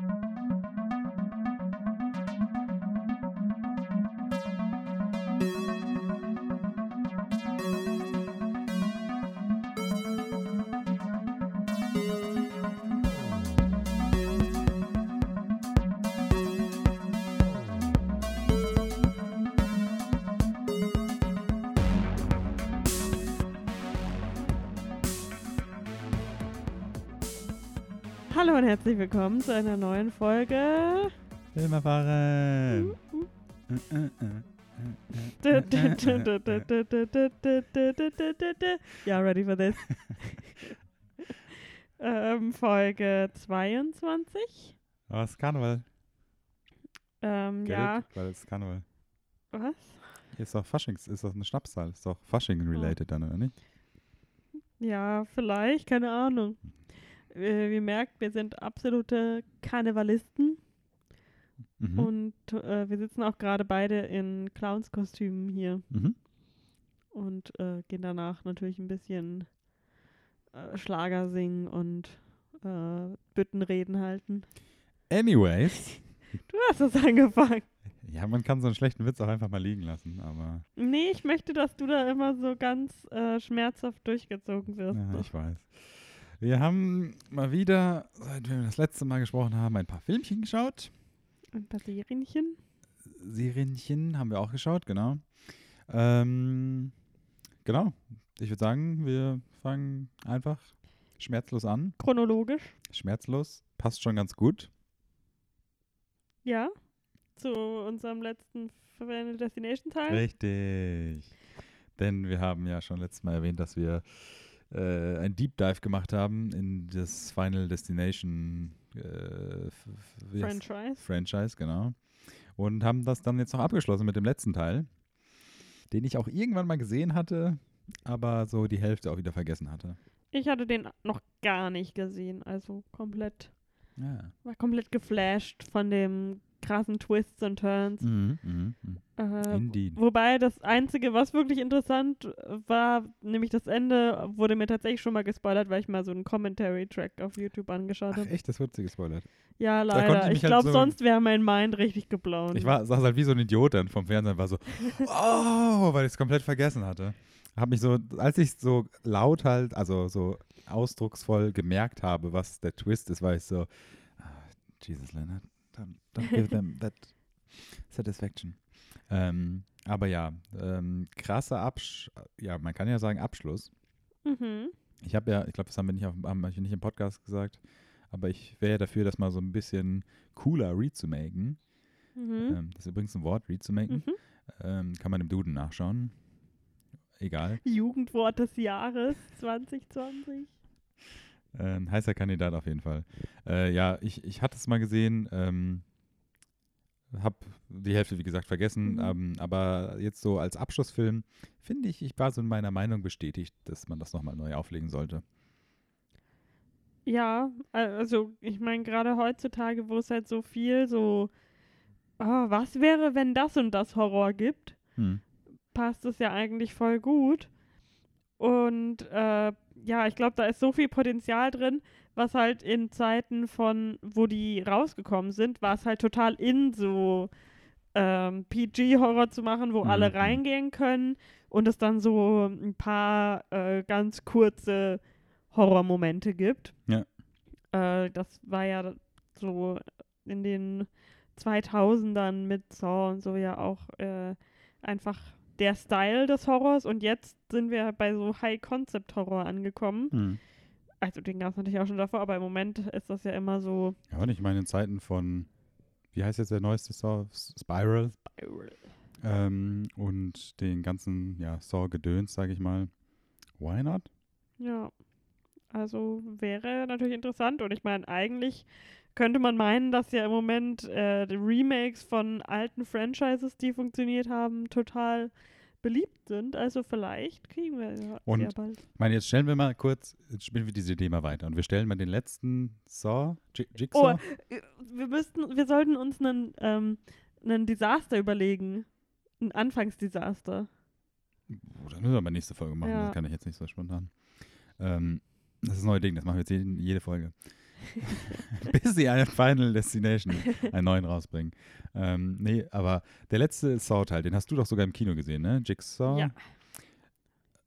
you Hallo und herzlich willkommen zu einer neuen Folge. Film erfahren. Ja, ready for this. ähm, Folge 22. Oh, es ist Karneval. Ähm, ja? Weil es ist Karneval. was? Ist doch Faschings, ist doch eine Schnapszahl. Ist doch Fasching-related dann, oder nicht? Ja, vielleicht, keine Ahnung. Äh, wie merkt, wir sind absolute Karnevalisten Mhm. und äh, wir sitzen auch gerade beide in Clownskostümen hier. Mhm. und äh, gehen danach natürlich ein bisschen äh, Schlager singen und äh, Büttenreden halten. Anyways. Du hast das angefangen. Ja, man kann so einen schlechten Witz auch einfach mal liegen lassen, aber Nee, ich möchte, dass du da immer so ganz äh, schmerzhaft durchgezogen wirst. ja, ich weiß. Wir haben mal wieder, seit wir das letzte Mal gesprochen haben, ein paar Filmchen geschaut. Ein paar Serienchen. Serienchen haben wir auch geschaut, genau. Ähm, genau. Ich würde sagen, wir fangen einfach schmerzlos an. Chronologisch. Schmerzlos. Passt schon ganz gut. Ja. Zu unserem letzten Final Destination Teil. Richtig. Denn wir haben ja schon letztes Mal erwähnt, dass wir äh, ein Deep Dive gemacht haben in das Final Destination äh, Franchise. Franchise, genau. Und haben das dann jetzt noch abgeschlossen mit dem letzten Teil, den ich auch irgendwann mal gesehen hatte, aber so die Hälfte auch wieder vergessen hatte. Ich hatte den noch gar nicht gesehen. Also komplett, Ja. war komplett geflasht von dem krassen Twists und Turns. Mhm, mhm, mhm. Äh, Indeed. Wobei das Einzige, was wirklich interessant war, nämlich das Ende, wurde mir tatsächlich schon mal gespoilert, weil ich mal so einen Commentary-Track auf YouTube angeschaut habe. echt, das wird sie gespoilert. Ja, ich leider. mich Ich halt glaube, so- sonst wäre mein Mind richtig geblauen. Ich war, saß halt wie so ein Idiot dann vom Fernsehen war so, oh, weil ich es komplett vergessen hatte. Hab mich so, als ich so laut halt, also so ausdrucksvoll gemerkt habe, was der Twist ist, war ich so, ah, Jesus Leonard, don't, don't give them that satisfaction. Ähm, aber ja, ähm, krasser Absch, ja, man kann ja sagen Abschluss. Mhm. Ich habe ja, ich glaube, das haben wir nicht, auf, haben wir nicht im Podcast gesagt, aber ich wäre ja dafür, das mal so ein bisschen cooler remaken. Mhm. Ähm, das ist übrigens ein Wort, remaken. Mhm. Ähm, kann man im Duden nachschauen. Egal. Jugendwort des Jahres 2020. Ein heißer Kandidat auf jeden Fall. Äh, ja, ich, ich hatte es mal gesehen. Ähm, hab die Hälfte, wie gesagt, vergessen. Mhm. Ähm, aber jetzt so als Abschlussfilm finde ich, ich war so in meiner Meinung bestätigt, dass man das nochmal neu auflegen sollte. Ja, also ich meine, gerade heutzutage, wo es halt so viel so, ah, was wäre, wenn das und das Horror gibt, Hm. passt es ja eigentlich voll gut. Und äh, ja, ich glaube, da ist so viel Potenzial drin, was halt in Zeiten von, wo die rausgekommen sind, war es halt total in, so ähm, PG-Horror zu machen, wo alle Mhm. reingehen können und es dann so ein paar äh, ganz kurze Horrormomente gibt. Ja. Äh, das war ja so in den 2000ern mit Saw und so ja auch äh, einfach der Style des Horrors und jetzt sind wir bei so High-Concept-Horror angekommen. Hm. Also den gab es natürlich auch schon davor, aber im Moment ist das ja immer so Ja, und ich meine, in Zeiten von, wie heißt jetzt der neueste Saw? S- Spiral. Ähm, und den ganzen, ja, Saw-Gedöns, sage ich mal. Why not? Ja. Also wäre natürlich interessant und ich meine, eigentlich könnte man meinen, dass ja im Moment äh, Remakes von alten Franchises, die funktioniert haben, total beliebt sind. Also vielleicht kriegen wir ja Und- sehr bald. Ich meine, jetzt stellen wir mal kurz, jetzt spielen wir diese Idee mal weiter. Und wir stellen mal den letzten Saw, J Jigsaw. Oh, äh, wir müssten, wir sollten uns einen, ähm, einen Desaster überlegen. Ein Anfangsdesaster. Oh, das müssen wir aber nächste Folge machen. Ja. Das kann ich jetzt nicht so spontan. Ähm, das ist ein neues Ding, das machen wir jetzt jeden, jede Folge. bis sie einen Final Destination, einen neuen rausbringen. Ähm, nee, aber der letzte Saw-Teil, den hast du doch sogar im Kino gesehen, ne? Jigsaw? Ja.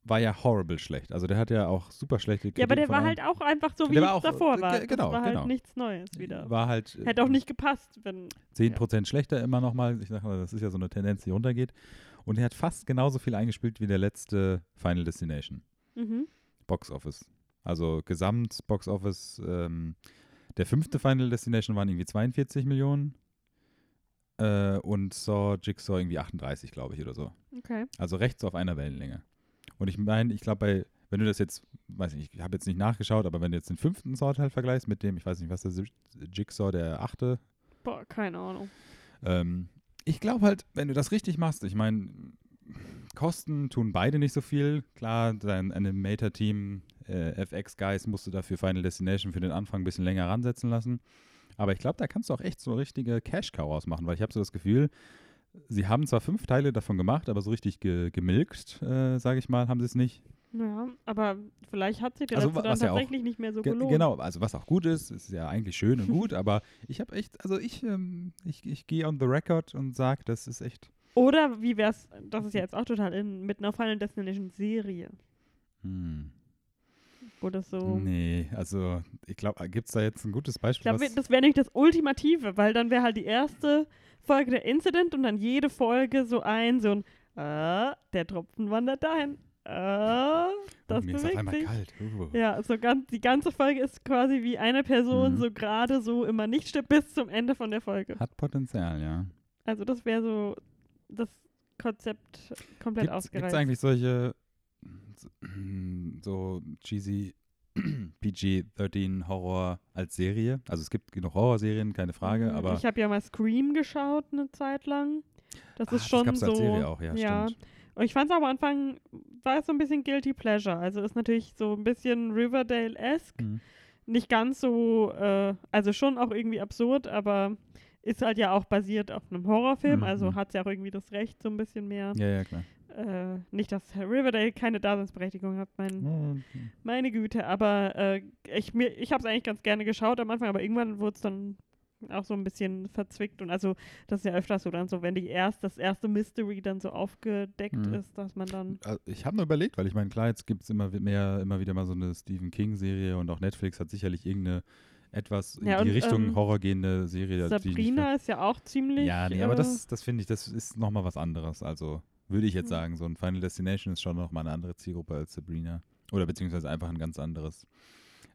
War ja horrible schlecht. Also der hat ja auch super schlechte Kritik Ja, aber der war halt auch einfach so, wie es davor äh, war. ge- genau, das war halt genau. nichts Neues wieder. War halt äh, Hätte auch nicht gepasst, wenn. 10% schlechter immer nochmal. Ich sag mal, das ist ja so eine Tendenz, die runtergeht. Und er hat fast genauso viel eingespielt wie der letzte Final Destination. Mhm. Box Office. Also Gesamt Box Office. Ähm, der fünfte Final Destination waren irgendwie 42 Millionen. Äh, und Saw Jigsaw irgendwie 38, glaube ich, oder so. Okay. Also rechts auf einer Wellenlänge. Und ich meine, ich glaube, bei, wenn du das jetzt, weiß nicht, ich habe jetzt nicht nachgeschaut, aber wenn du jetzt den fünften Saw-Teil vergleichst mit dem, ich weiß nicht, was ist, Jigsaw, der achte, Boah, keine Ahnung. ähm, ich glaube halt, wenn du das richtig machst, ich meine, Kosten tun beide nicht so viel. Klar, dein Animator-Team, äh, FX-Guys, musst du dafür Final Destination für den Anfang ein bisschen länger ransetzen lassen. Aber ich glaube, da kannst du auch echt so richtige Cash-Cow ausmachen, weil ich habe so das Gefühl, sie haben zwar fünf Teile davon gemacht, aber so richtig ge gemilkt, äh, sage ich mal, haben sie es nicht. Ja, aber vielleicht hat sich der Also, dann ja auch- tatsächlich nicht mehr so Ge gelohnt. genau, also was auch gut ist, ist ja eigentlich schön und gut, aber ich habe echt, also ich, ähm, ich, ich gehe on the record und sage, das ist echt. Oder wie wär's, das ist ja jetzt auch total in, mit einer Final Destination Serie, Hm. wo das so. Nee, also ich glaube, gibt es da jetzt ein gutes Ich Beispiel? glaube, was- das wäre nicht das Ultimative, weil dann wäre halt die erste Folge der Incident und dann jede Folge so ein, so ein, äh, der Tropfen wandert dahin, äh, das mir ist auf bewegt einmal sich. kalt. Uh. Ja, so ganz, die ganze Folge ist quasi wie eine Person Mhm. so gerade so immer nicht stirbt bis zum Ende von der Folge. Hat Potenzial, ja. Also das wäre so das Konzept komplett Gibt es eigentlich solche so cheesy PG-13 Horror als Serie? Also es gibt genug Horrorserien, keine Frage, Mm, aber Ich habe ja mal Scream geschaut eine Zeit lang. Das Ah, ist schon gab's so. als Serie auch, ja, ja. stimmt. Und ich fand es am Anfang, war es so ein bisschen Guilty Pleasure. Also ist natürlich so ein bisschen Riverdale-esque. Mhm. Nicht ganz so, äh, also schon auch irgendwie absurd, aber ist halt ja auch basiert auf einem Horrorfilm. Mhm. Also hat es ja auch irgendwie das Recht, so ein bisschen mehr. Ja, ja, klar. Äh, nicht, dass Riverdale keine Daseinsberechtigung hat, mein, Mhm. meine Güte, aber äh, ich, mir, ich habe es eigentlich ganz gerne geschaut am Anfang, aber irgendwann wurde es dann auch so ein bisschen verzwickt und also das ist ja öfters so dann so, wenn die erst, das erste Mystery dann so aufgedeckt Mhm. ist, dass man dann Also Ich habe nur überlegt, weil ich meine, klar, jetzt gibt es immer mehr, immer wieder mal so eine Stephen King-Serie und auch Netflix hat sicherlich irgendeine etwas in Ja, die und, Richtung ähm, Horror gehende Serie. Sabrina ist ja auch ziemlich Ja, nee, aber äh, das, das finde ich, das ist nochmal was anderes. Also würde ich jetzt Mhm. sagen, so ein Final Destination ist schon nochmal eine andere Zielgruppe als Sabrina. Oder beziehungsweise einfach ein ganz anderes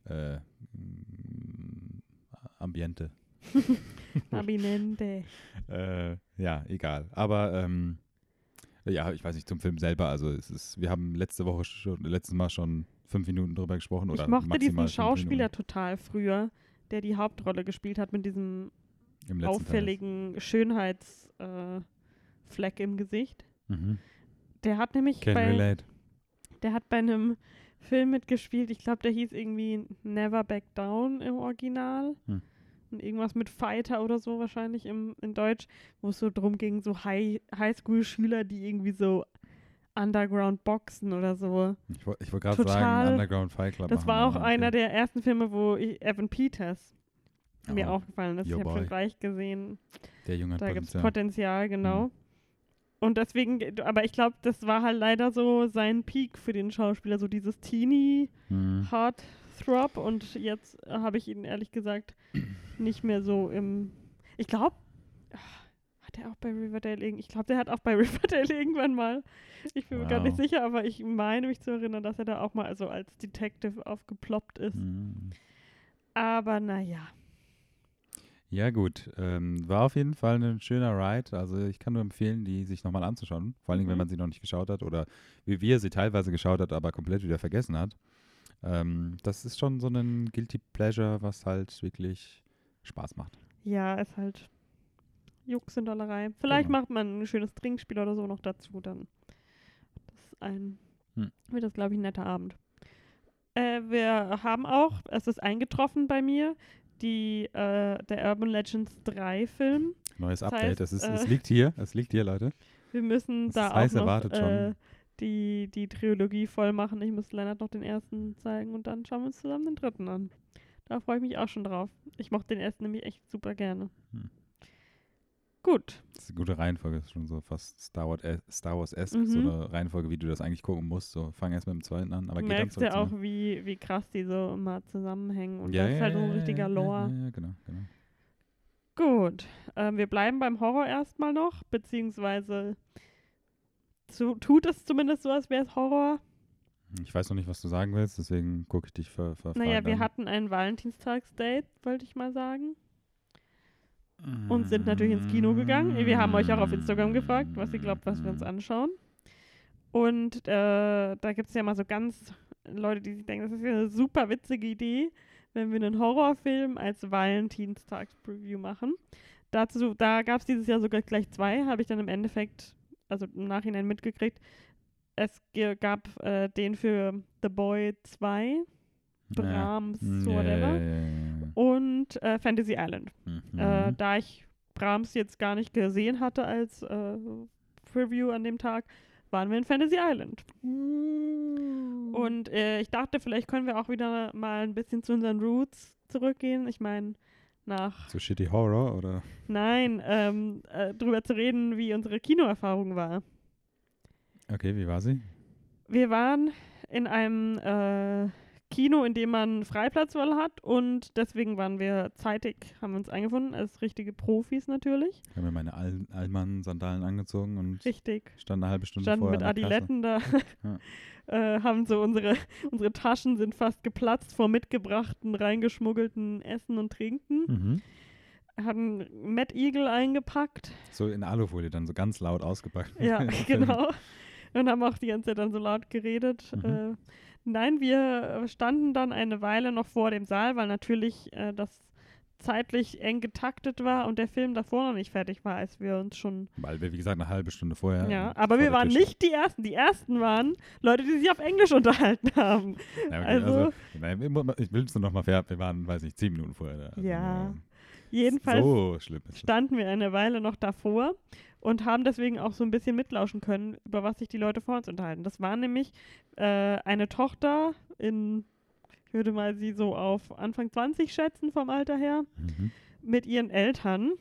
äh, mm, Ambiente. Abinente. Äh, ja, egal. Aber ähm, ja, ich weiß nicht, zum Film selber. Also es ist, wir haben letzte Woche schon, letztes Mal schon fünf Minuten drüber gesprochen. Oder Ich mochte diesen Schauspieler Minuten total früher, der die Hauptrolle gespielt hat mit diesem auffälligen Schönheitsfleck äh, im Gesicht. Mhm. Der hat nämlich Can bei, relate. Der hat bei einem Film mitgespielt, ich glaube, der hieß irgendwie Never Back Down im Original. Hm. Und irgendwas mit Fighter oder so wahrscheinlich im, in Deutsch, wo es so drum ging, so High, Highschool-Schüler, die irgendwie so Underground boxen oder so. Ich, woll- ich wollte gerade sagen, Underground Fight Club. Das war auch einer der ersten Filme, wo ich, Evan Peters mir Oh, aufgefallen ist. your ich habe schon gleich gesehen, Der Junge da gibt es Potenzial. Genau. Und deswegen, aber ich glaube, das war halt leider so sein Peak für den Schauspieler, so dieses Teenie Mhm. Heartthrob und jetzt habe ich ihn ehrlich gesagt nicht mehr so im. Ich glaube, hat er auch bei Riverdale irgend- Ich glaube, der hat auch bei Riverdale irgendwann mal. Ich bin mir gar nicht Wow. sicher, aber ich meine mich zu erinnern, dass er da auch mal so als Detective aufgeploppt ist. Mhm. Aber naja. Ja, gut. Ähm, war auf jeden Fall ein schöner Ride. Also ich kann nur empfehlen, die sich nochmal anzuschauen. Vor allen Dingen, wenn Mhm. man sie noch nicht geschaut hat oder wie wir sie teilweise geschaut hat, aber komplett wieder vergessen hat. Ähm, das ist schon so ein Guilty Pleasure, was halt wirklich Spaß macht. Ja, ist halt Jux und Dollerei. Vielleicht Genau. macht man ein schönes Trinkspiel oder so noch dazu, dann ein, Hm. wird das, glaube ich, ein netter Abend. Äh, wir haben auch, es ist eingetroffen bei mir, die, äh, der Urban Legends 3 Film. Neues Das Update. heißt, es, ist, äh, es liegt hier. Es liegt hier, Leute. Wir müssen Das da auch heiß noch äh, die, die Trilogie voll machen. Ich muss Lennart noch den ersten zeigen und dann schauen wir uns zusammen den dritten an. Da freue ich mich auch schon drauf. Ich mochte den ersten nämlich echt super gerne. Hm. Gut. Das ist eine gute Reihenfolge, das ist schon so fast Star Wars, Star Wars esque, Mhm. so eine Reihenfolge, wie du das eigentlich gucken musst. So, fang erst mit dem zweiten an, aber Du geht dann merkst ja zu auch, wie, wie krass die so immer zusammenhängen. Und ja, das ist ja, halt so ein richtiger Lore. Ja, ja, genau, genau. Gut. Ähm, wir bleiben beim Horror erstmal noch, beziehungsweise so, tut es zumindest so, als wäre es Horror. Ich weiß noch nicht, was du sagen willst, deswegen gucke ich dich ver, ver Naja, wir an. hatten ein Valentinstagsdate, wollte ich mal sagen. Und sind natürlich ins Kino gegangen. Wir haben euch auch auf Instagram gefragt, was ihr glaubt, was wir uns anschauen. Und äh, da gibt es ja mal so ganz Leute, die sich denken, das ist ja eine super witzige Idee, wenn wir einen Horrorfilm als Valentinstags-Preview machen. Dazu, da gab es dieses Jahr sogar gleich zwei, habe ich dann im Endeffekt, also im Nachhinein mitgekriegt. Es gab äh, den für The Boy 2, Brahms, ja, whatever, ja, ja. und äh, Fantasy Island. Mhm. Äh, da ich Brahms jetzt gar nicht gesehen hatte als äh, Preview an dem Tag, waren wir in Fantasy Island. Und äh, ich dachte, vielleicht können wir auch wieder mal ein bisschen zu unseren Roots zurückgehen. Ich meine, nach, so Shitty Horror oder? nein, ähm, äh, drüber zu reden, wie unsere Kinoerfahrung war. Okay, wie war sie? Wir waren in einem äh, Kino, in dem man Freiplatzwahl hat und deswegen waren wir zeitig, haben wir uns eingefunden, als richtige Profis natürlich. Ich habe mir meine Al Allmann-Sandalen angezogen und Richtig. stand eine halbe Stunde standen vorher mit. Adiletten da, Ja. äh, haben so unsere, unsere Taschen sind fast geplatzt vor mitgebrachten, reingeschmuggelten Essen und Trinken, Mhm. hatten Mad Eagle eingepackt, So in Alufolie dann so ganz laut ausgepackt. ja, genau, und haben auch die ganze Zeit dann so laut geredet. Mhm. Äh, nein, wir standen dann eine Weile noch vor dem Saal, weil natürlich äh, das zeitlich eng getaktet war und der Film davor noch nicht fertig war, als wir uns schon Weil wir, wie gesagt, eine halbe Stunde vorher. Ja, aber vor wir waren Tür nicht die Ersten. Die Ersten waren Leute, die sich auf Englisch unterhalten haben. Ja, okay, also- also, nein, ich will es nur noch mal fair. Wir waren, weiß nicht, zehn Minuten vorher da. Also, Ja. äh, Jedenfalls So standen wir eine Weile noch davor und haben deswegen auch so ein bisschen mitlauschen können, über was sich die Leute vor uns unterhalten. Das war nämlich äh, eine Tochter in, ich würde mal sie so auf Anfang 20 schätzen vom Alter her, Mhm. mit ihren Eltern,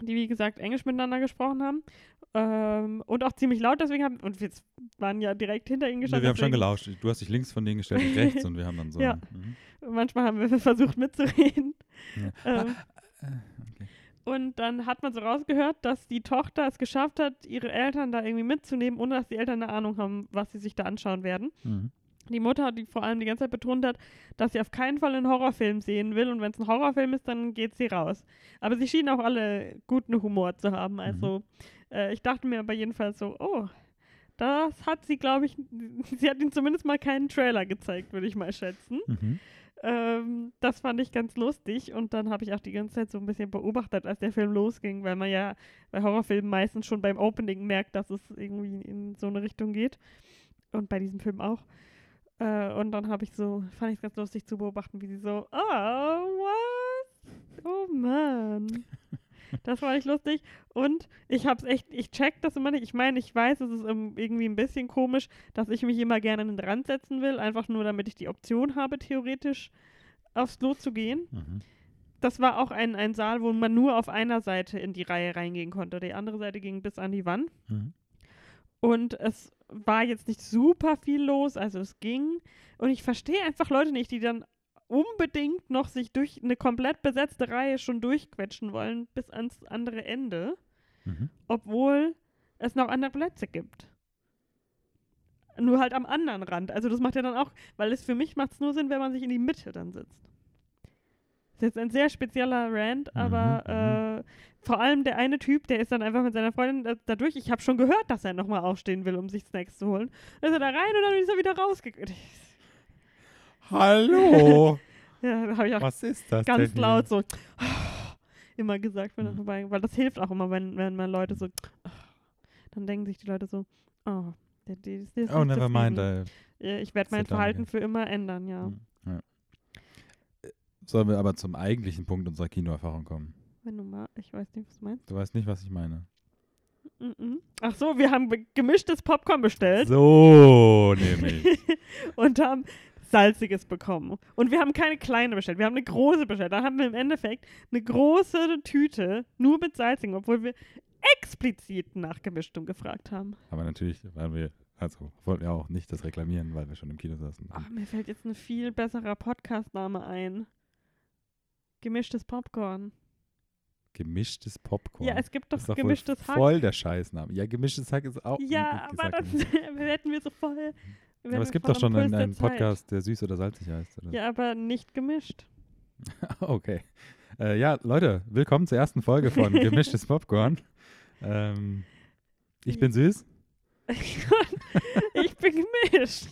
die wie gesagt Englisch miteinander gesprochen haben. Ähm, und auch ziemlich laut, deswegen haben, und wir waren ja direkt hinter ihnen gestanden. wir haben schon gelauscht. Du hast dich links von denen gestellt, ich rechts und wir haben dann so. Ja. Mhm. Manchmal haben wir versucht mitzureden. Ja. Ähm, Äh, okay. Und dann hat man so rausgehört, dass die Tochter es geschafft hat, ihre Eltern da irgendwie mitzunehmen, ohne dass die Eltern eine Ahnung haben, was sie sich da anschauen werden. Mhm. Die Mutter, die vor allem die ganze Zeit betont hat, dass sie auf keinen Fall einen Horrorfilm sehen will und wenn es ein Horrorfilm ist, dann geht sie raus. Aber sie schienen auch alle guten Humor zu haben. Also äh, ich dachte mir aber jedenfalls so, oh, das hat sie, glaube ich, sie hat ihnen zumindest mal keinen Trailer gezeigt, würde ich mal schätzen. Mhm. Ähm, das fand ich ganz lustig und dann habe ich auch die ganze Zeit so ein bisschen beobachtet, als der Film losging, weil man ja bei Horrorfilmen meistens schon beim Opening merkt, dass es irgendwie in so eine Richtung geht. Und bei diesem Film auch. Äh, und dann habe ich so, fand ich es ganz lustig zu beobachten, wie sie so, oh, was? Oh Mann. Das war echt lustig. Und ich hab's echt, ich check das immer nicht. Ich meine, ich weiß, es ist irgendwie ein bisschen komisch, dass ich mich immer gerne an den Rand setzen will, einfach nur damit ich die Option habe, theoretisch aufs Klo zu gehen. Mhm. Das war auch ein, ein Saal, wo man nur auf einer Seite in die Reihe reingehen konnte. Die andere Seite ging bis an die Wand. Mhm. Und es war jetzt nicht super viel los, also es ging. Und ich verstehe einfach Leute nicht, die dann unbedingt noch sich durch eine komplett besetzte Reihe schon durchquetschen wollen bis ans andere Ende, Mhm. obwohl es noch andere Plätze gibt. Nur halt am anderen Rand. Also das macht ja dann auch, weil es für mich macht es nur Sinn, wenn man sich in die Mitte dann sitzt. Das ist jetzt ein sehr spezieller Rant, Mhm, aber äh, vor allem der eine Typ, der ist dann einfach mit seiner Freundin da, dadurch, ich habe schon gehört, dass er nochmal aufstehen will, um sich Snacks zu holen. Dann ist er da rein und dann ist er wieder rausgegangen. Hallo! Ja, da habe ich auch Was ist das ganz denn laut so immer gesagt, wenn er Mhm. vorbei, weil das hilft auch immer, wenn, wenn man Leute so, dann denken sich die Leute so, oh, der, der, der ist Hier? Oh, never mind. Äh, Ich werde mein Verhalten für immer ändern, ja. Mhm. ja. Sollen wir aber zum eigentlichen Punkt unserer Kinoerfahrung kommen? Wenn du mal, ich weiß nicht, was du meinst. Du weißt nicht, was ich meine. Ach so, wir haben be- gemischtes Popcorn bestellt So, nämlich. und haben Salziges bekommen. Und wir haben keine kleine bestellt, wir haben eine große bestellt. Da haben wir im Endeffekt eine große Tüte nur mit Salzigem, obwohl wir explizit nach Gemischtem gefragt haben. Aber natürlich waren wir, also wollten ja auch nicht das reklamieren, weil wir schon im Kino saßen. Ach, mir fällt jetzt ein viel besserer Podcast-Name ein. Gemischtes Popcorn. Gemischtes Popcorn. Ja, es gibt doch doch gemischtes Hack. voll der Scheißname. Ja, gemischtes Hack ist auch. Ja, aber das hätten wir so voll. Aber es gibt doch schon einen, einen Zeit. Podcast, der süß oder salzig heißt. Oder? Ja, aber nicht gemischt. Okay. Äh, ja, Leute, willkommen zur ersten Folge von Gemischtes Popcorn. Ähm, ich bin süß. ich bin gemischt.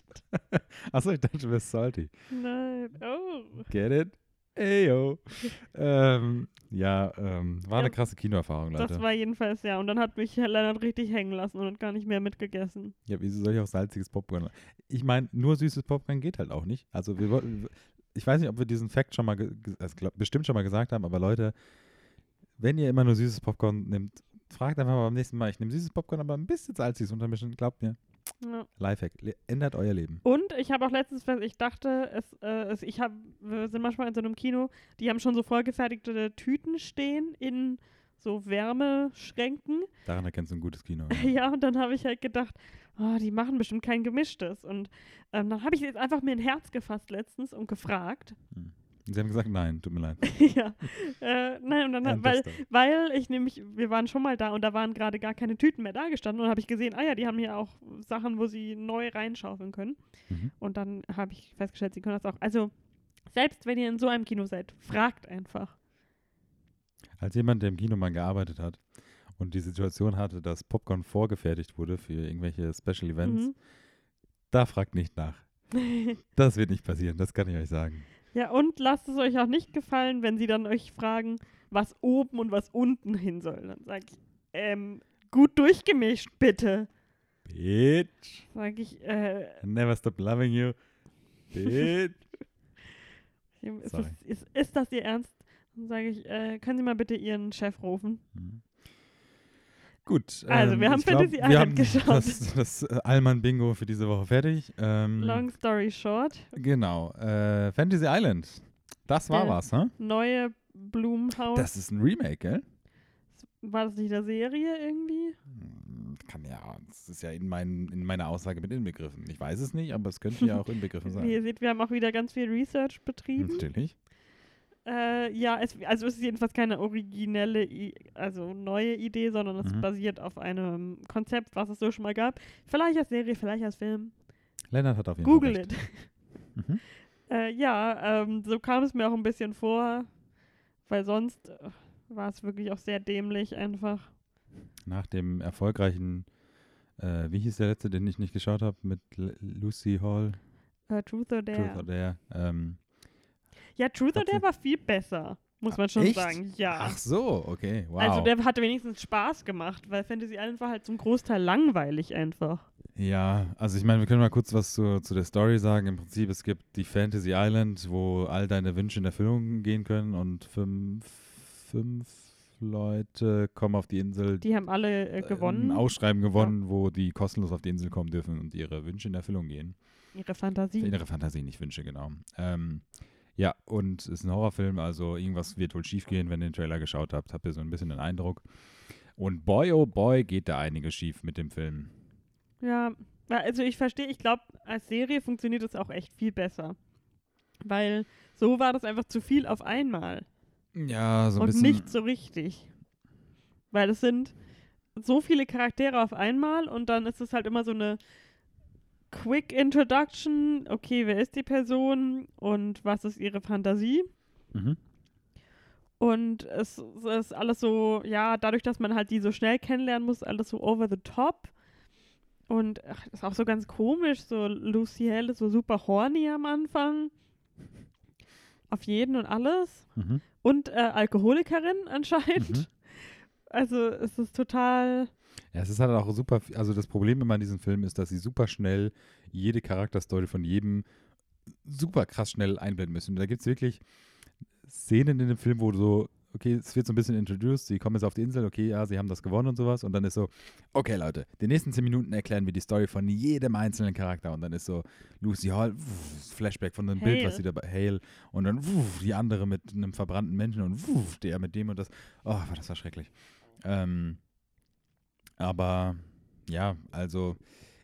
Achso, ich dachte, du bist salty. Nein. Oh. Get it? Eyo. ähm, ja, ähm, war eine Ja, krasse Kinoerfahrung, Leute. Das war jedenfalls ja. Und dann hat mich Herr Lennart richtig hängen lassen und hat gar nicht mehr mitgegessen. Ja, wieso soll ich auch salziges Popcorn? Ich meine, nur süßes Popcorn geht halt auch nicht. Also wir ich weiß nicht, ob wir diesen Fact schon mal, also glaub, bestimmt schon mal gesagt haben, aber Leute, wenn ihr immer nur süßes Popcorn nimmt, fragt einfach mal beim nächsten Mal, ich nehme süßes Popcorn, aber ein bisschen salziges untermischen, glaubt mir, Ja. Lifehack, ändert euer Leben. Und ich habe auch letztens, ich dachte, es, äh, es, ich hab, wir sind manchmal in so einem Kino, die haben schon so vorgefertigte Tüten stehen in so Wärmeschränken. Daran erkennst du ein gutes Kino. Ja, und dann habe ich halt gedacht, oh, die machen bestimmt kein gemischtes. Und ähm, dann habe ich jetzt einfach mir ein Herz gefasst letztens und gefragt. Hm. Sie haben gesagt, nein, tut mir leid. ja. Äh, nein, und dann, of weil, weil ich nämlich, wir waren schon mal da und da waren gerade gar keine Tüten mehr da gestanden und habe ich gesehen, ah ja, die haben hier auch Sachen, wo sie neu reinschaufeln können. Mhm. Und dann habe ich festgestellt, sie können das auch. Also, selbst wenn ihr in so einem Kino seid, fragt einfach. Als jemand, der im Kino mal gearbeitet hat und die Situation hatte, dass Popcorn vorgefertigt wurde für irgendwelche Special Events, Mhm. da fragt nicht nach. Das wird nicht passieren, das kann ich euch sagen. Ja, und lasst es euch auch nicht gefallen, wenn sie dann euch fragen, was oben und was unten hin soll. Dann sage ich, ähm, gut durchgemischt, bitte. Bitch. Sage ich, äh, I never stop loving you. Bitch. ist, das, ist, ist das Ihr Ernst? Dann sage ich, äh, können Sie mal bitte Ihren Chef rufen? Mhm. Gut. Also, wir haben glaub, Fantasy wir Island geschaut. Das, das äh, Allmann-Bingo für diese Woche fertig. Ähm, Long story short, Genau. Äh, Fantasy Island. Das war Der- was, ne? neue Blumhaus. Das ist ein Remake, gell? War das nicht eine Serie irgendwie? Hm, Kann ja, das ist ja in, mein, in meiner Aussage mit inbegriffen. Ich weiß es nicht, aber es könnte ja auch inbegriffen Wie ihr sein. seht, wir haben auch wieder ganz viel Research betrieben. Natürlich. Äh, ja, es, also es ist jedenfalls keine originelle, I also neue Idee, sondern es Mhm. basiert auf einem Konzept, was es so schon mal gab. Vielleicht als Serie, vielleicht als Film. Lennart hat auf jeden Google Fall. it. it. Mhm. Äh, ja, ähm, so kam es mir auch ein bisschen vor, weil sonst äh, war es wirklich auch sehr dämlich einfach. Nach dem erfolgreichen, äh, wie hieß der letzte, den ich nicht geschaut habe, mit L Lucy Hall, Äh, Truth or Dare. Truth or Dare. Ähm, Ja, Truth or Dare war viel besser, muss man schon echt? sagen. Ja. Ach so, okay, wow. Also der hatte wenigstens Spaß gemacht, weil Fantasy Island war halt zum Großteil langweilig einfach. Ja, also ich meine, wir können mal kurz was zu, zu der Story sagen. Im Prinzip, es gibt die Fantasy Island, wo all deine Wünsche in Erfüllung gehen können und fünf, fünf Leute kommen auf die Insel, Die haben alle äh, äh, gewonnen, ein Ausschreiben gewonnen, wo die kostenlos auf die Insel kommen dürfen und ihre Wünsche in Erfüllung gehen. ihre Fantasie. Innere Fantasie, nicht Wünsche, genau. Ähm, ja, und es ist ein Horrorfilm, also irgendwas wird wohl schiefgehen, wenn ihr den Trailer geschaut habt, habt ihr so ein bisschen den Eindruck. Und boy, oh boy, geht da einiges schief mit dem Film. Ja, also ich verstehe, ich glaube, als Serie funktioniert es auch echt viel besser. Weil so war das einfach zu viel auf einmal Ja, so ein und bisschen. nicht so richtig. Weil es sind so viele Charaktere auf einmal und dann ist es halt immer so eine Quick Introduction. Okay, wer ist die Person und was ist ihre Fantasie? Mhm. Und es, es ist alles so, ja, dadurch, dass man halt die so schnell kennenlernen muss, alles so over the top. Und ach, ist auch so ganz komisch, so Lucy Hale ist so super horny am Anfang. Auf jeden und alles. Mhm. Und äh, Alkoholikerin anscheinend. Mhm. Also es ist total. Ja, es ist halt auch super, also das Problem immer an diesem Film ist, dass sie super schnell jede Charakterstory von jedem super krass schnell einblenden müssen. Da gibt es wirklich Szenen in dem Film, wo so okay, es wird so ein bisschen introduced, sie kommen jetzt auf die Insel, okay, ja, sie haben das gewonnen und sowas. Und dann ist so, okay, Leute, die nächsten zehn Minuten erklären wir die Story von jedem einzelnen Charakter. Und dann ist so Lucy Hall, wuff, Flashback von einem Bild, was sie dabei, Hale, und dann wuff, die andere mit einem verbrannten Menschen und wuff, der mit dem und das. Oh, das war schrecklich. Ähm, aber ja, also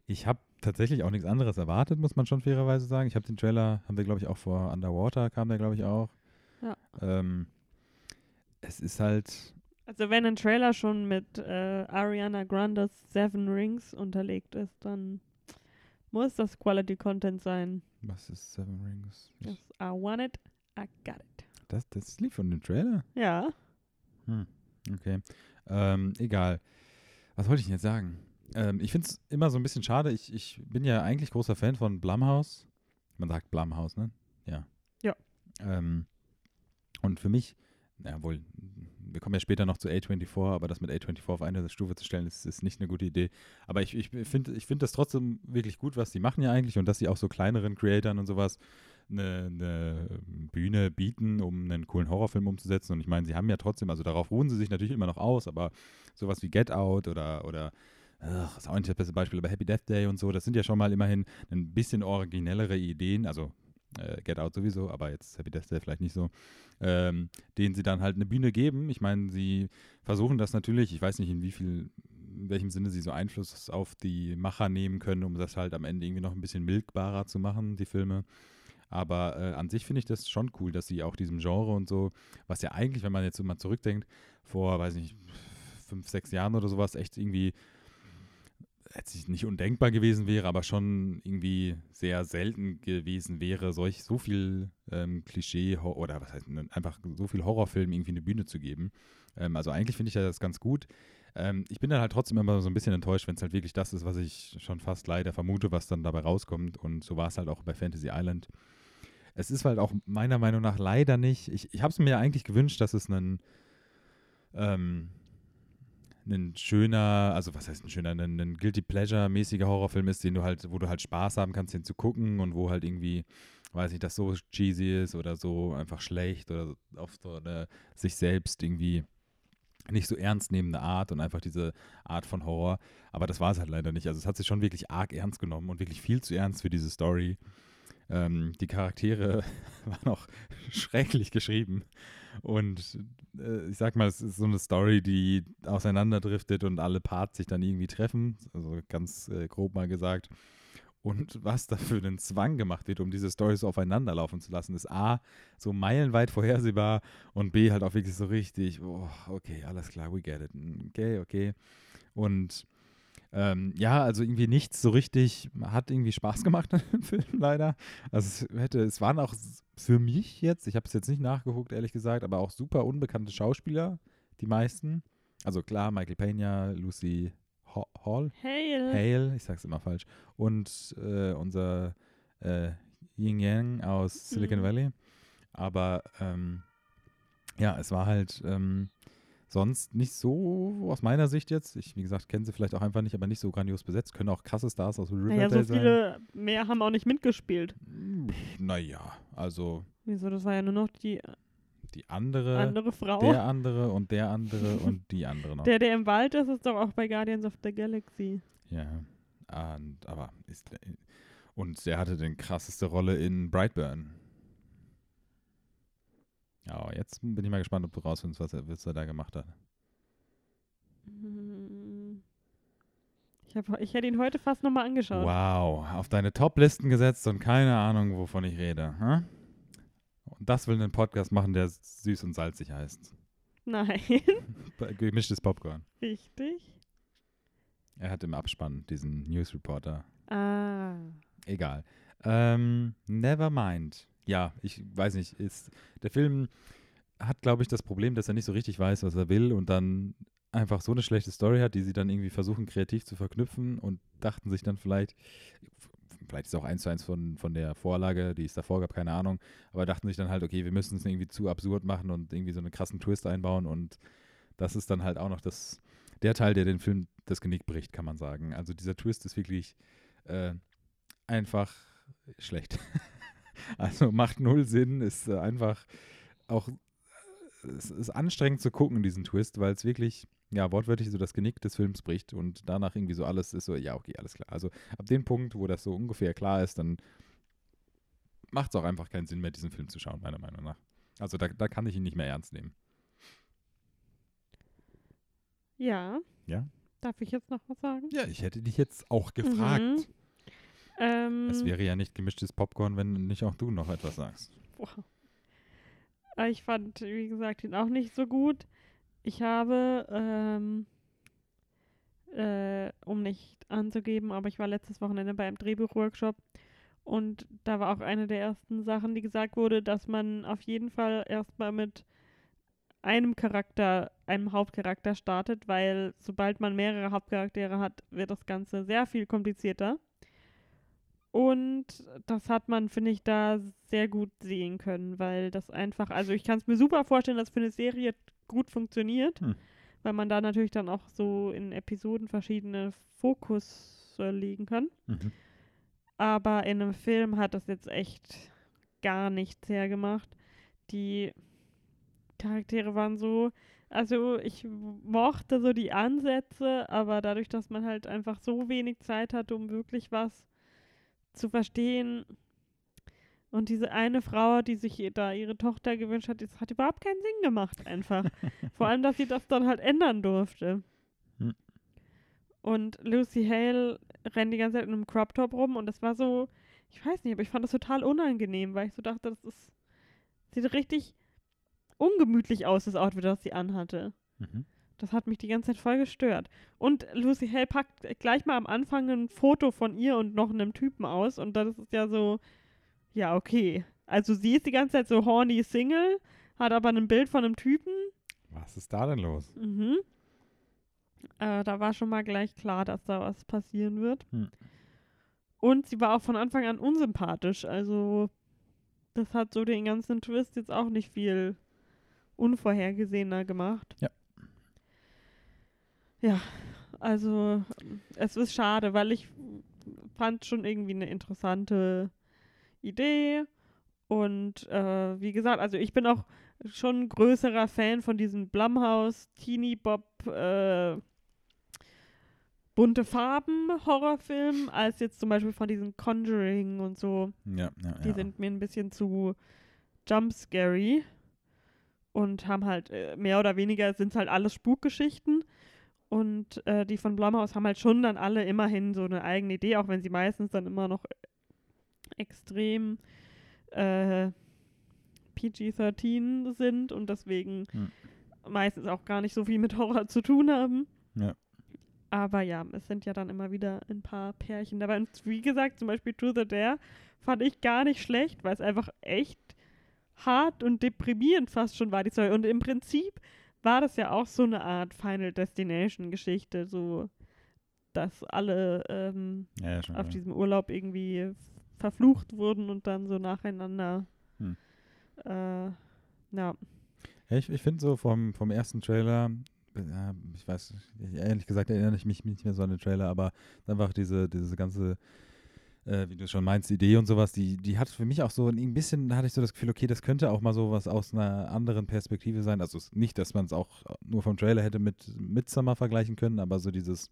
ich habe tatsächlich auch nichts anderes erwartet, muss man schon fairerweise sagen. Ich habe den Trailer, haben wir glaube ich auch vor Underwater, kam der glaube ich auch. Ja. Ähm, es ist halt. Also wenn ein Trailer schon mit äh, Ariana Grandes Seven Rings unterlegt ist, dann muss das Quality Content sein. Was ist Seven Rings? Das I want it, I got it. Das, das lief von dem Trailer? Ja. Hm, okay. Ähm, egal. Was wollte ich denn jetzt sagen? Ähm, ich finde es immer so ein bisschen schade. Ich, ich bin ja eigentlich großer Fan von Blumhouse. Man sagt Blumhouse, ne? Ja. Ja. Ähm, und für mich, ja wohl, wir kommen ja später noch zu A24, aber das mit A24 auf eine Stufe zu stellen, ist, ist nicht eine gute Idee. Aber ich, ich finde ich find das trotzdem wirklich gut, was die machen ja eigentlich und dass sie auch so kleineren Creatoren und sowas eine, eine, Bühne bieten, um einen coolen Horrorfilm umzusetzen. Und ich meine, sie haben ja trotzdem, also darauf ruhen sie sich natürlich immer noch aus, aber sowas wie Get Out oder, oder ach, ist auch nicht das beste Beispiel, aber Happy Death Day und so, das sind ja schon mal immerhin ein bisschen originellere Ideen, also äh, Get Out sowieso, aber jetzt Happy Death Day vielleicht nicht so, ähm, denen sie dann halt eine Bühne geben. Ich meine, sie versuchen das natürlich, ich weiß nicht in wie viel, in welchem Sinne sie so Einfluss auf die Macher nehmen können, um das halt am Ende irgendwie noch ein bisschen milkbarer zu machen, die Filme. Aber äh, an sich finde ich das schon cool, dass sie auch diesem Genre und so, was ja eigentlich, wenn man jetzt mal zurückdenkt, vor, weiß nicht, fünf, sechs Jahren oder sowas, echt irgendwie jetzt nicht undenkbar gewesen wäre, aber schon irgendwie sehr selten gewesen wäre, solch so viel ähm, Klischee oder was heißt einfach so viel Horrorfilm irgendwie eine Bühne zu geben. Ähm, also eigentlich finde ich das ganz gut. Ähm, ich bin dann halt trotzdem immer so ein bisschen enttäuscht, wenn es halt wirklich das ist, was ich schon fast leider vermute, was dann dabei rauskommt. Und so war es halt auch bei Fantasy Island. Es ist halt auch meiner Meinung nach leider nicht. Ich, ich habe es mir eigentlich gewünscht, dass es einen ähm, ein schöner, also was heißt ein schöner, ein, ein Guilty Pleasure-mäßiger Horrorfilm ist, den du halt, wo du halt Spaß haben kannst, den zu gucken und wo halt irgendwie, weiß nicht, das so cheesy ist oder so einfach schlecht oder auf so eine sich selbst irgendwie nicht so ernst nehmende Art und einfach diese Art von Horror. Aber das war es halt leider nicht. Also es hat sich schon wirklich arg ernst genommen und wirklich viel zu ernst für diese Story. Ähm, die Charaktere waren auch schrecklich geschrieben. Und äh, ich sag mal, es ist so eine Story, die auseinanderdriftet und alle Parts sich dann irgendwie treffen. Also ganz äh, grob mal gesagt. Und was da für einen Zwang gemacht wird, um diese Storys so aufeinanderlaufen zu lassen, ist A, so meilenweit vorhersehbar und B, halt auch wirklich so richtig, oh, okay, alles klar, we get it. Okay, okay. Und ähm, ja, also irgendwie nichts so richtig, hat irgendwie Spaß gemacht an dem Film leider. Also es hätte, es waren auch für mich jetzt, ich habe es jetzt nicht nachgeguckt, ehrlich gesagt, aber auch super unbekannte Schauspieler, die meisten. Also klar, Michael Pena, Lucy Hall. Hale. Hale, ich sag's immer falsch. Und äh, unser äh, Yin Yang aus Silicon mhm. Valley. Aber ähm, ja, es war halt ähm, sonst nicht so aus meiner Sicht jetzt. Ich, wie gesagt, kennen sie vielleicht auch einfach nicht, aber nicht so grandios besetzt. Können auch krasse Stars aus Riverdale naja, so viele sein. mehr haben auch nicht mitgespielt. Naja, also. Wieso? Das war ja nur noch die. Die andere, andere Frau. Der andere und der andere und die andere noch. Der, der im Wald ist, ist doch auch bei Guardians of the Galaxy. Ja. Und, aber ist, und der hatte die krasseste Rolle in Brightburn. Ja, jetzt bin ich mal gespannt, ob du rausfindest, was er, was er da gemacht hat. Ich, hab, ich hätte ihn heute fast nochmal angeschaut. Wow, auf deine Top-Listen gesetzt und keine Ahnung, wovon ich rede. Hm? Und das will ein Podcast machen, der süß und salzig heißt. Nein. Gemischtes Popcorn. Richtig. Er hat im Abspann diesen News Reporter. Ah. Egal. Ähm, never mind ja, ich weiß nicht, ist, der Film hat, glaube ich, das Problem, dass er nicht so richtig weiß, was er will und dann einfach so eine schlechte Story hat, die sie dann irgendwie versuchen, kreativ zu verknüpfen und dachten sich dann vielleicht, vielleicht ist es auch eins zu eins von, von der Vorlage, die es davor gab, keine Ahnung, aber dachten sich dann halt, okay, wir müssen es irgendwie zu absurd machen und irgendwie so einen krassen Twist einbauen und das ist dann halt auch noch das, der Teil, der den Film das Genick bricht, kann man sagen. Also dieser Twist ist wirklich äh, einfach schlecht. Also macht null Sinn, ist äh, einfach auch es ist anstrengend zu gucken, diesen Twist, weil es wirklich, ja, wortwörtlich so das Genick des Films bricht und danach irgendwie so alles ist so, ja, okay, alles klar. Also ab dem Punkt, wo das so ungefähr klar ist, dann macht es auch einfach keinen Sinn mehr, diesen Film zu schauen, meiner Meinung nach. Also da, da kann ich ihn nicht mehr ernst nehmen. Ja. Ja? Darf ich jetzt noch was sagen? Ja, ich hätte dich jetzt auch gefragt. Mhm. Ähm, Es wäre ja nicht gemischtes Popcorn, wenn nicht auch du noch etwas sagst. Boah. Äh, Ich fand, wie gesagt, ihn auch nicht so gut. Ich habe, ähm, äh, um nicht anzugeben, aber ich war letztes Wochenende bei einem Drehbuchworkshop und da war auch eine der ersten Sachen, die gesagt wurde, dass man auf jeden Fall erstmal mit einem Charakter, einem Hauptcharakter startet, weil sobald man mehrere Hauptcharaktere hat, wird das Ganze sehr viel komplizierter. Und das hat man, finde ich, da sehr gut sehen können, weil das einfach, also ich kann es mir super vorstellen, dass für eine Serie gut funktioniert, Hm. weil man da natürlich dann auch so in Episoden verschiedene Fokus äh, legen kann. Mhm. Aber in einem Film hat das jetzt echt gar nichts hergemacht. Die Charaktere waren so, also ich mochte so die Ansätze, aber dadurch, dass man halt einfach so wenig Zeit hatte, um wirklich was zu verstehen. Und diese eine Frau, die sich da ihre Tochter gewünscht hat, das hat überhaupt keinen Sinn gemacht einfach. Vor allem, dass sie das dann halt ändern durfte. Hm. Und Lucy Hale rennt die ganze Zeit in einem Crop Top rum und das war so, ich weiß nicht, aber ich fand das total unangenehm, weil ich so dachte, das ist, sieht richtig ungemütlich aus, das Outfit, das sie anhatte. Mhm. Das hat mich die ganze Zeit voll gestört. Und Lucy Hale packt gleich mal am Anfang ein Foto von ihr und noch einem Typen aus. Und das ist ja so, ja, okay. Also sie ist die ganze Zeit so horny Single, hat aber ein Bild von einem Typen. Was ist da denn los? Mhm. Äh, da war schon mal gleich klar, dass da was passieren wird. Hm. Und sie war auch von Anfang an unsympathisch. Also das hat so den ganzen Twist jetzt auch nicht viel unvorhergesehener gemacht. Ja. Ja, also es ist schade, weil ich fand schon irgendwie eine interessante Idee. Und äh, wie gesagt, also ich bin auch schon ein größerer Fan von diesem Blumhouse Teenie Bob äh, bunte Farben Horrorfilm als jetzt zum Beispiel von diesen Conjuring und so. Ja, ja, Die ja. sind mir ein bisschen zu jumpscary und haben halt äh, mehr oder weniger sind halt alles Spukgeschichten. Und äh, die von Blumhouse haben halt schon dann alle immerhin so eine eigene Idee, auch wenn sie meistens dann immer noch extrem äh, PG-13 sind und deswegen Hm. meistens auch gar nicht so viel mit Horror zu tun haben. Ja. Aber ja, es sind ja dann immer wieder ein paar Pärchen dabei. Und wie gesagt, zum Beispiel To the Dare fand ich gar nicht schlecht, weil es einfach echt hart und deprimierend fast schon war, die Story. Und im Prinzip war das ja auch so eine Art Final Destination Geschichte, so dass alle ähm, ja, auf ja. diesem Urlaub irgendwie verflucht wurden und dann so nacheinander. Hm. Äh, ja. Ich, ich finde so vom, vom ersten Trailer, ich weiß, ich, ehrlich gesagt erinnere ich mich nicht mehr so an den Trailer, aber einfach diese, diese ganze, äh, wie du schon meinst, Idee und sowas, die, die hat für mich auch so ein bisschen, da hatte ich so das Gefühl, okay, das könnte auch mal so was aus einer anderen Perspektive sein. Also es- nicht, dass man es auch nur vom Trailer hätte mit Midsommar vergleichen können, aber so dieses,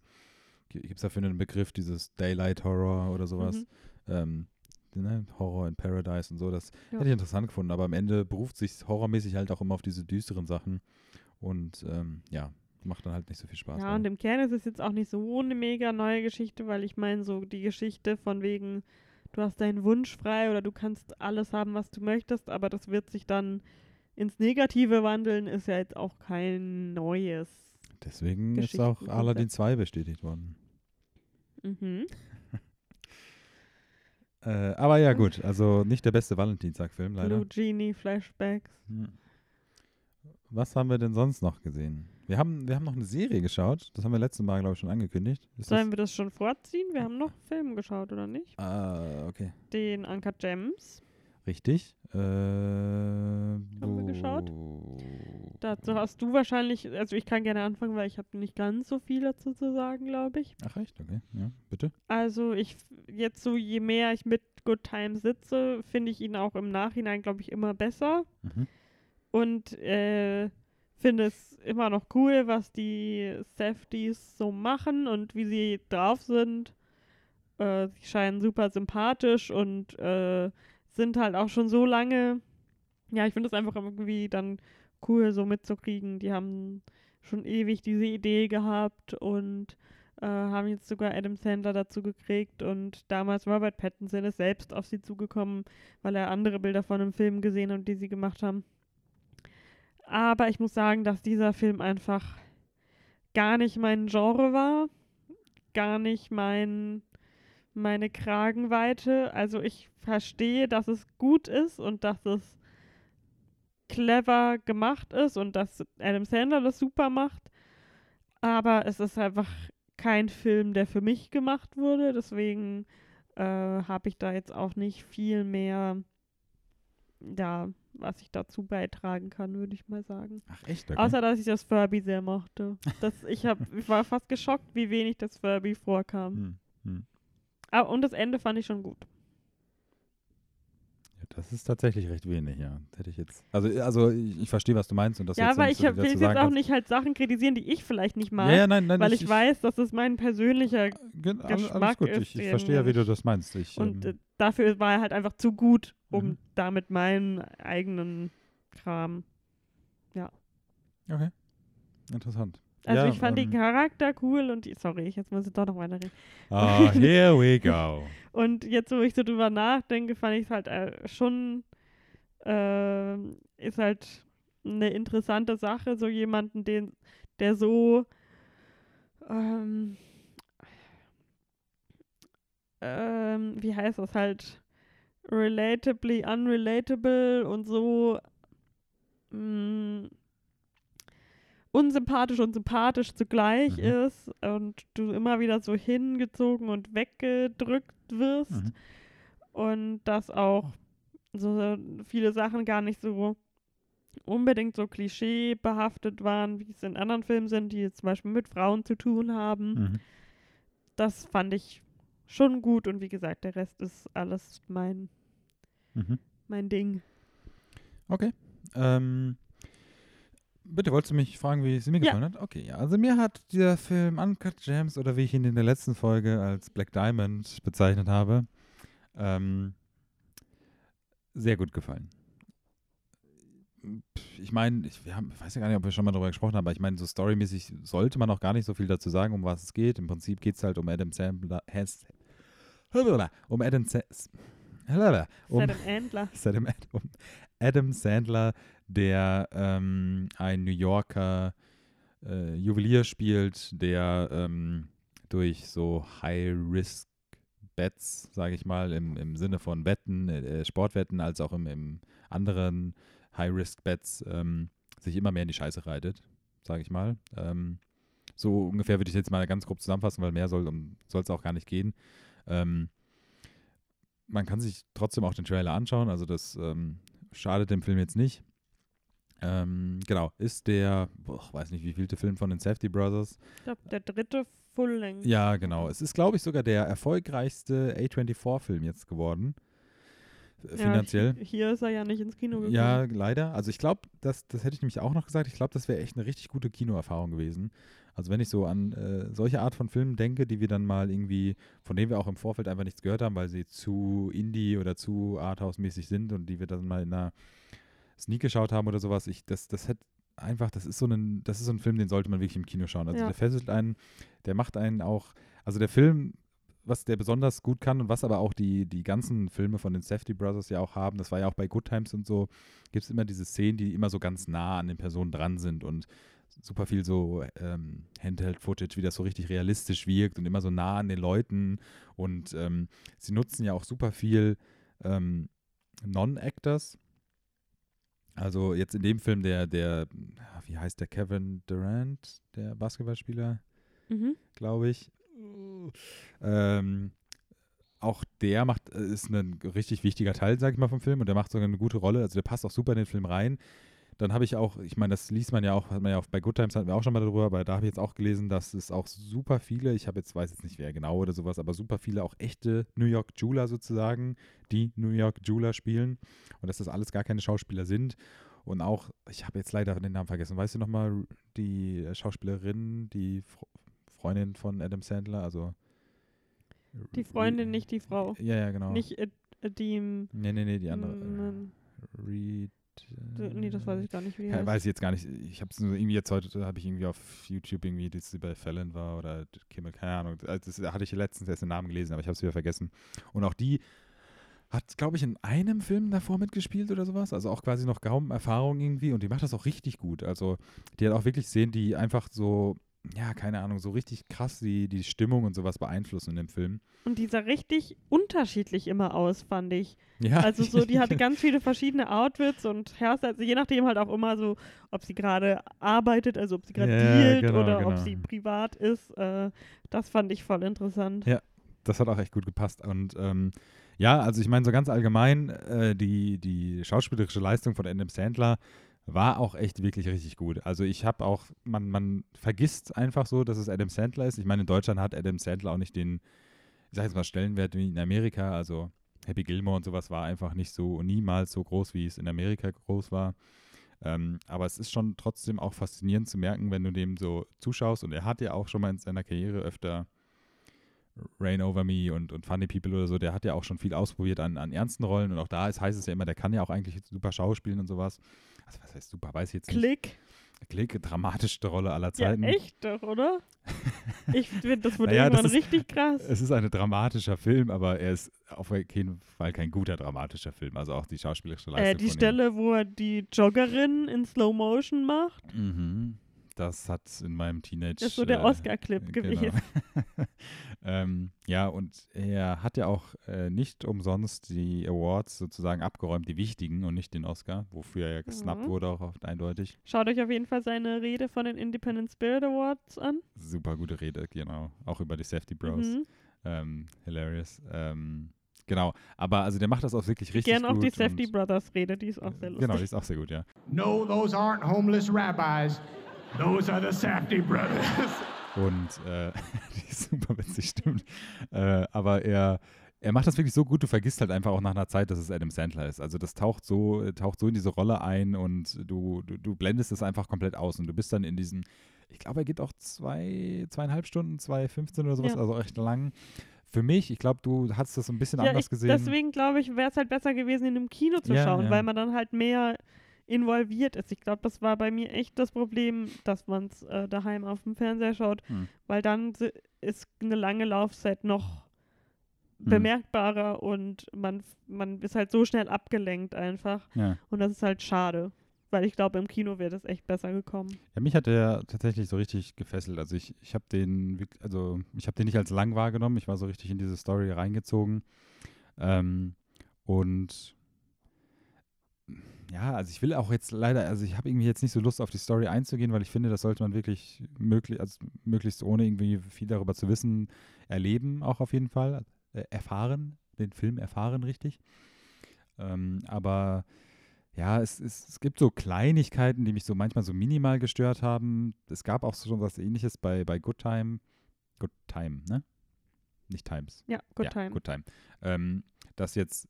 gibt es dafür einen Begriff, dieses Daylight Horror oder sowas, Mhm. ähm, ne, Horror in Paradise und so, das Ja. hätte ich interessant gefunden, aber am Ende beruft sich horrormäßig halt auch immer auf diese düsteren Sachen und ähm, ja, macht dann halt nicht so viel Spaß. Ja, leider. und im Kern ist es jetzt auch nicht so eine mega neue Geschichte, weil ich meine, so die Geschichte von wegen, du hast deinen Wunsch frei oder du kannst alles haben, was du möchtest, aber das wird sich dann ins Negative wandeln, ist ja jetzt auch kein neues. Deswegen ist auch Aladdin 2 bestätigt worden. Mhm. Äh, aber ja gut, also nicht der beste Valentinstag-Film leider. Blue Genie Flashbacks. Hm. Was haben wir denn sonst noch gesehen? Wir haben, wir haben noch eine Serie geschaut, das haben wir letztes Mal, glaube ich, schon angekündigt. Ist Sollen wir das schon vorziehen? Wir haben noch Film geschaut, oder nicht? das, ah, okay. Den Anker Gems. Richtig. Äh, haben wir geschaut? Dazu hast du wahrscheinlich, also ich kann gerne anfangen, weil ich habe nicht ganz so viel dazu zu sagen, glaube ich. Ach echt? Okay, ja, bitte. Also ich jetzt so, je mehr ich mit Good Time sitze, finde ich ihn auch im Nachhinein, glaube ich, immer besser. Mhm. Und äh, finde es immer noch cool, was die Safeties so machen und wie sie drauf sind. Äh, sie scheinen super sympathisch und äh, sind halt auch schon so lange. Ja, ich finde es einfach irgendwie dann cool, so mitzukriegen. Die haben schon ewig diese Idee gehabt und äh, haben jetzt sogar Adam Sandler dazu gekriegt und damals Robert Pattinson ist selbst auf sie zugekommen, weil er andere Bilder von einem Film gesehen hat, die sie gemacht haben. Aber ich muss sagen, dass dieser Film einfach gar nicht mein Genre war, gar nicht mein meine Kragenweite. Also ich verstehe, dass es gut ist und dass es clever gemacht ist und dass Adam Sandler das super macht. Aber es ist einfach kein Film, der für mich gemacht wurde. Deswegen äh, habe ich da jetzt auch nicht viel mehr, ja, was ich dazu beitragen kann, würde ich mal sagen. Ach echt? Okay. Außer, dass ich das Furby sehr mochte. Das, ich, hab, ich war fast geschockt, wie wenig das Furby vorkam. Hm, hm. Ah, und das Ende fand ich schon gut. Ja, das ist tatsächlich recht wenig, ja. Hätte ich jetzt. Also, also ich, ich verstehe, was du meinst und das ja, jetzt aber ich hab, will jetzt auch kannst. nicht halt Sachen kritisieren, die ich vielleicht nicht mag, Ja, ja, nein, nein, weil ich, ich, weiß, dass es mein persönlicher Gen- alles, alles Geschmack gut. ist Ich, ich verstehe ja, wie du das meinst. Ich, und äh, ähm, dafür war er halt einfach zu gut, um Mhm. damit meinen eigenen Kram. okay. Interessant. Also ja, ich fand ähm, den Charakter cool und die, sorry, jetzt muss ich doch noch weiterreden. Ah, here we go. Und jetzt, wo ich so drüber nachdenke, fand ich es halt äh, schon, äh, ist halt eine interessante Sache, so jemanden, den, der so, ähm, ähm, wie heißt das halt, relatably unrelatable und so mh, unsympathisch und sympathisch zugleich Mhm. ist und du immer wieder so hingezogen und weggedrückt wirst Mhm. und dass auch so viele Sachen gar nicht so unbedingt so klischeebehaftet waren, wie es in anderen Filmen sind, die jetzt zum Beispiel mit Frauen zu tun haben. Mhm. Das fand ich schon gut und wie gesagt, der Rest ist alles mein, Mhm. mein Ding. Okay. Ähm, bitte, wolltest du mich fragen, wie es mir Ja. gefallen hat? Okay, ja. Also mir hat dieser Film Uncut Gems oder wie ich ihn in der letzten Folge als Black Diamond bezeichnet habe, ähm, sehr gut gefallen. Ich meine, ich, wir haben- ich weiß ja gar nicht, ob wir schon mal darüber gesprochen haben, aber ich meine, so storymäßig sollte man auch gar nicht so viel dazu sagen, um was es geht. Im Prinzip geht es halt um Adam Sandler, um Adam Sa- um, Adam Andler. Adam, um Adam Sandler, der ähm, ein New Yorker äh, Juwelier spielt, der ähm, durch so High-Risk-Bets, sage ich mal, im, im Sinne von Wetten, äh, Sportwetten, als auch im, im anderen High-Risk-Bets ähm, sich immer mehr in die Scheiße reitet, sage ich mal. Ähm, so ungefähr würde ich jetzt mal ganz grob zusammenfassen, weil mehr soll es auch gar nicht gehen. Ähm, man kann sich trotzdem auch den Trailer anschauen, also das ähm, schadet dem Film jetzt nicht. Ähm, genau, ist der, boah, weiß nicht, wie vielte Film von den Safety Brothers. Ich glaube, der dritte Full-Length. Ja, genau. Es ist, glaube ich, sogar der erfolgreichste A24-Film jetzt geworden. Ja, Finanziell. Hier, hier ist er ja nicht ins Kino gekommen. Ja, leider. Also ich glaube, das, das hätte ich nämlich auch noch gesagt, ich glaube, das wäre echt eine richtig gute Kinoerfahrung gewesen. Also wenn ich so an äh, solche Art von Filmen denke, die wir dann mal irgendwie, von denen wir auch im Vorfeld einfach nichts gehört haben, weil sie zu Indie oder zu Arthouse-mäßig sind und die wir dann mal in einer Sneak geschaut haben oder sowas, ich, das, das hätte einfach, das ist so ein, das ist so ein Film, den sollte man wirklich im Kino schauen. Also Ja. der fesselt einen, der macht einen auch, also der Film, was der besonders gut kann und was aber auch die, die ganzen Filme von den Safety Brothers ja auch haben, das war ja auch bei Good Times und so, gibt es immer diese Szenen, die immer so ganz nah an den Personen dran sind und super viel so ähm, Handheld-Footage, wie das so richtig realistisch wirkt und immer so nah an den Leuten und ähm, sie nutzen ja auch super viel ähm, Non-Actors. Also jetzt in dem Film der, der, wie heißt der, Kevin Durant, der Basketballspieler, Mhm. glaube ich. Ähm, auch der macht, äh, ist ein richtig wichtiger Teil, sag ich mal, vom Film und der macht sogar eine gute Rolle. Also der passt auch super in den Film rein. Dann habe ich auch, ich meine, das liest man ja auch, hat man ja auch bei Good Times hatten wir auch schon mal darüber, aber da habe ich jetzt auch gelesen, dass es auch super viele, ich habe jetzt, weiß jetzt nicht wer genau oder sowas, aber super viele auch echte New York Jeweler sozusagen, die New York Jeweler spielen und dass das alles gar keine Schauspieler sind. Und auch, ich habe jetzt leider den Namen vergessen. Weißt du nochmal die Schauspielerin, die Fr Freundin von Adam Sandler? Also Die Freundin, nicht die Frau. Ja, ja, genau. Nicht äh, die. nee, nee, nee, die andere. Mm, Reed. Nee, das weiß ich gar nicht, wie die Ja, heißt. weiß ich jetzt gar nicht. Ich habe es nur irgendwie jetzt heute, habe ich irgendwie auf YouTube irgendwie, dass sie bei Fallon war oder Kimmel, keine Ahnung. Also Das hatte ich letztens erst den Namen gelesen, aber ich habe es wieder vergessen. Und auch die hat, glaube ich, in einem Film davor mitgespielt oder sowas. Also auch quasi noch kaum Erfahrung irgendwie. Und die macht das auch richtig gut. Also die hat auch wirklich Szenen, die einfach so, ja, keine Ahnung, so richtig krass die, die Stimmung und sowas beeinflussen in dem Film. Und die sah richtig unterschiedlich immer aus, fand ich. Ja, Also so, die hatte ganz viele verschiedene Outfits und Hairstyles, also je nachdem halt auch immer so, ob sie gerade arbeitet, also ob sie gerade Ja, dealt genau, oder ob genau. sie privat ist. Äh, das fand ich voll interessant. Ja. das hat auch echt gut gepasst. Und ähm, ja, also ich meine, so ganz allgemein, äh, die, die schauspielerische Leistung von Adam Sandler war auch echt wirklich richtig gut. Also ich habe auch, man, man vergisst einfach so, dass es Adam Sandler ist. Ich meine, in Deutschland hat Adam Sandler auch nicht den, ich sag jetzt mal, Stellenwert wie in Amerika. Also Happy Gilmore und sowas war einfach nicht so, niemals so groß, wie es in Amerika groß war. Ähm, aber es ist schon trotzdem auch faszinierend zu merken, wenn du dem so zuschaust. Und er hat ja auch schon mal in seiner Karriere öfter Rain Over Me und, und Funny People oder so, der hat ja auch schon viel ausprobiert an, an ernsten Rollen. Und auch da ist, heißt es ja immer, der kann ja auch eigentlich super schauspielen und sowas. Also was heißt super, weiß ich jetzt nicht. Klick. Klick, dramatischste Rolle aller Ja, Zeiten. echt doch, oder? Ich finde, das wurde Naja, das irgendwann ist- richtig krass. Es ist ein dramatischer Film, aber er ist auf jeden Fall kein guter dramatischer Film. Also auch die schauspielerische Leistung. Äh, die von ihm. Stelle, wo er die Joggerin in Slow Motion macht, Mhm. Das hat in meinem Teenage. ist so der äh, Oscar-Clip Genau. gewesen. ähm, ja, und er hat ja auch äh, nicht umsonst die Awards sozusagen abgeräumt, die wichtigen und nicht den Oscar, wofür er ja gesnappt Mhm. wurde, auch oft eindeutig. Schaut euch auf jeden Fall seine Rede von den Independent Spirit Awards an. Super gute Rede, genau. Auch über die Safety Bros. Mhm. Ähm, hilarious. Ähm, genau, aber also der macht das auch wirklich richtig Gerne auch gut. die Safety Brothers Rede, die ist auch sehr lustig. Genau, die ist auch sehr gut, ja. No, those aren't homeless rabbis. Those are the Safety brothers. Und äh, die ist super witzig, stimmt. Äh, aber er, er macht das wirklich so gut, du vergisst halt einfach auch nach einer Zeit, dass es Adam Sandler ist. Also das taucht so, taucht so in diese Rolle ein und du, du, du blendest es einfach komplett aus und du bist dann in diesen, ich glaube, er geht auch zwei, zweieinhalb Stunden, 2,15 oder sowas, Ja. also echt lang. Für mich, ich glaube, du hast das so ein bisschen Ja, anders ich, gesehen. deswegen glaube ich, wäre es halt besser gewesen, in einem Kino zu Ja, schauen, ja. weil man dann halt mehr involviert ist. Ich glaube, das war bei mir echt das Problem, dass man es äh, daheim auf dem Fernseher schaut, Hm. weil dann ist eine lange Laufzeit noch Hm. bemerkbarer und man, man ist halt so schnell abgelenkt einfach. ja. Und das ist halt schade, weil ich glaube, im Kino wäre das echt besser gekommen. Ja, mich hat der tatsächlich so richtig gefesselt. Also ich, ich habe den, also ich habe den nicht als lang wahrgenommen. Ich war so richtig in diese Story reingezogen. Ähm, und ja, also ich will auch jetzt leider, also ich habe irgendwie jetzt nicht so Lust auf die Story einzugehen, weil ich finde, das sollte man wirklich möglich, also möglichst ohne irgendwie viel darüber zu wissen, erleben, auch auf jeden Fall. Äh, erfahren, den Film erfahren richtig. Ähm, aber ja, es, es, es gibt so Kleinigkeiten, die mich so manchmal so minimal gestört haben. Es gab auch schon was ähnliches bei, bei Good Time. Good Time, ne? Nicht Times. Ja, Good ja, Time. Good Time. Ähm, dass jetzt,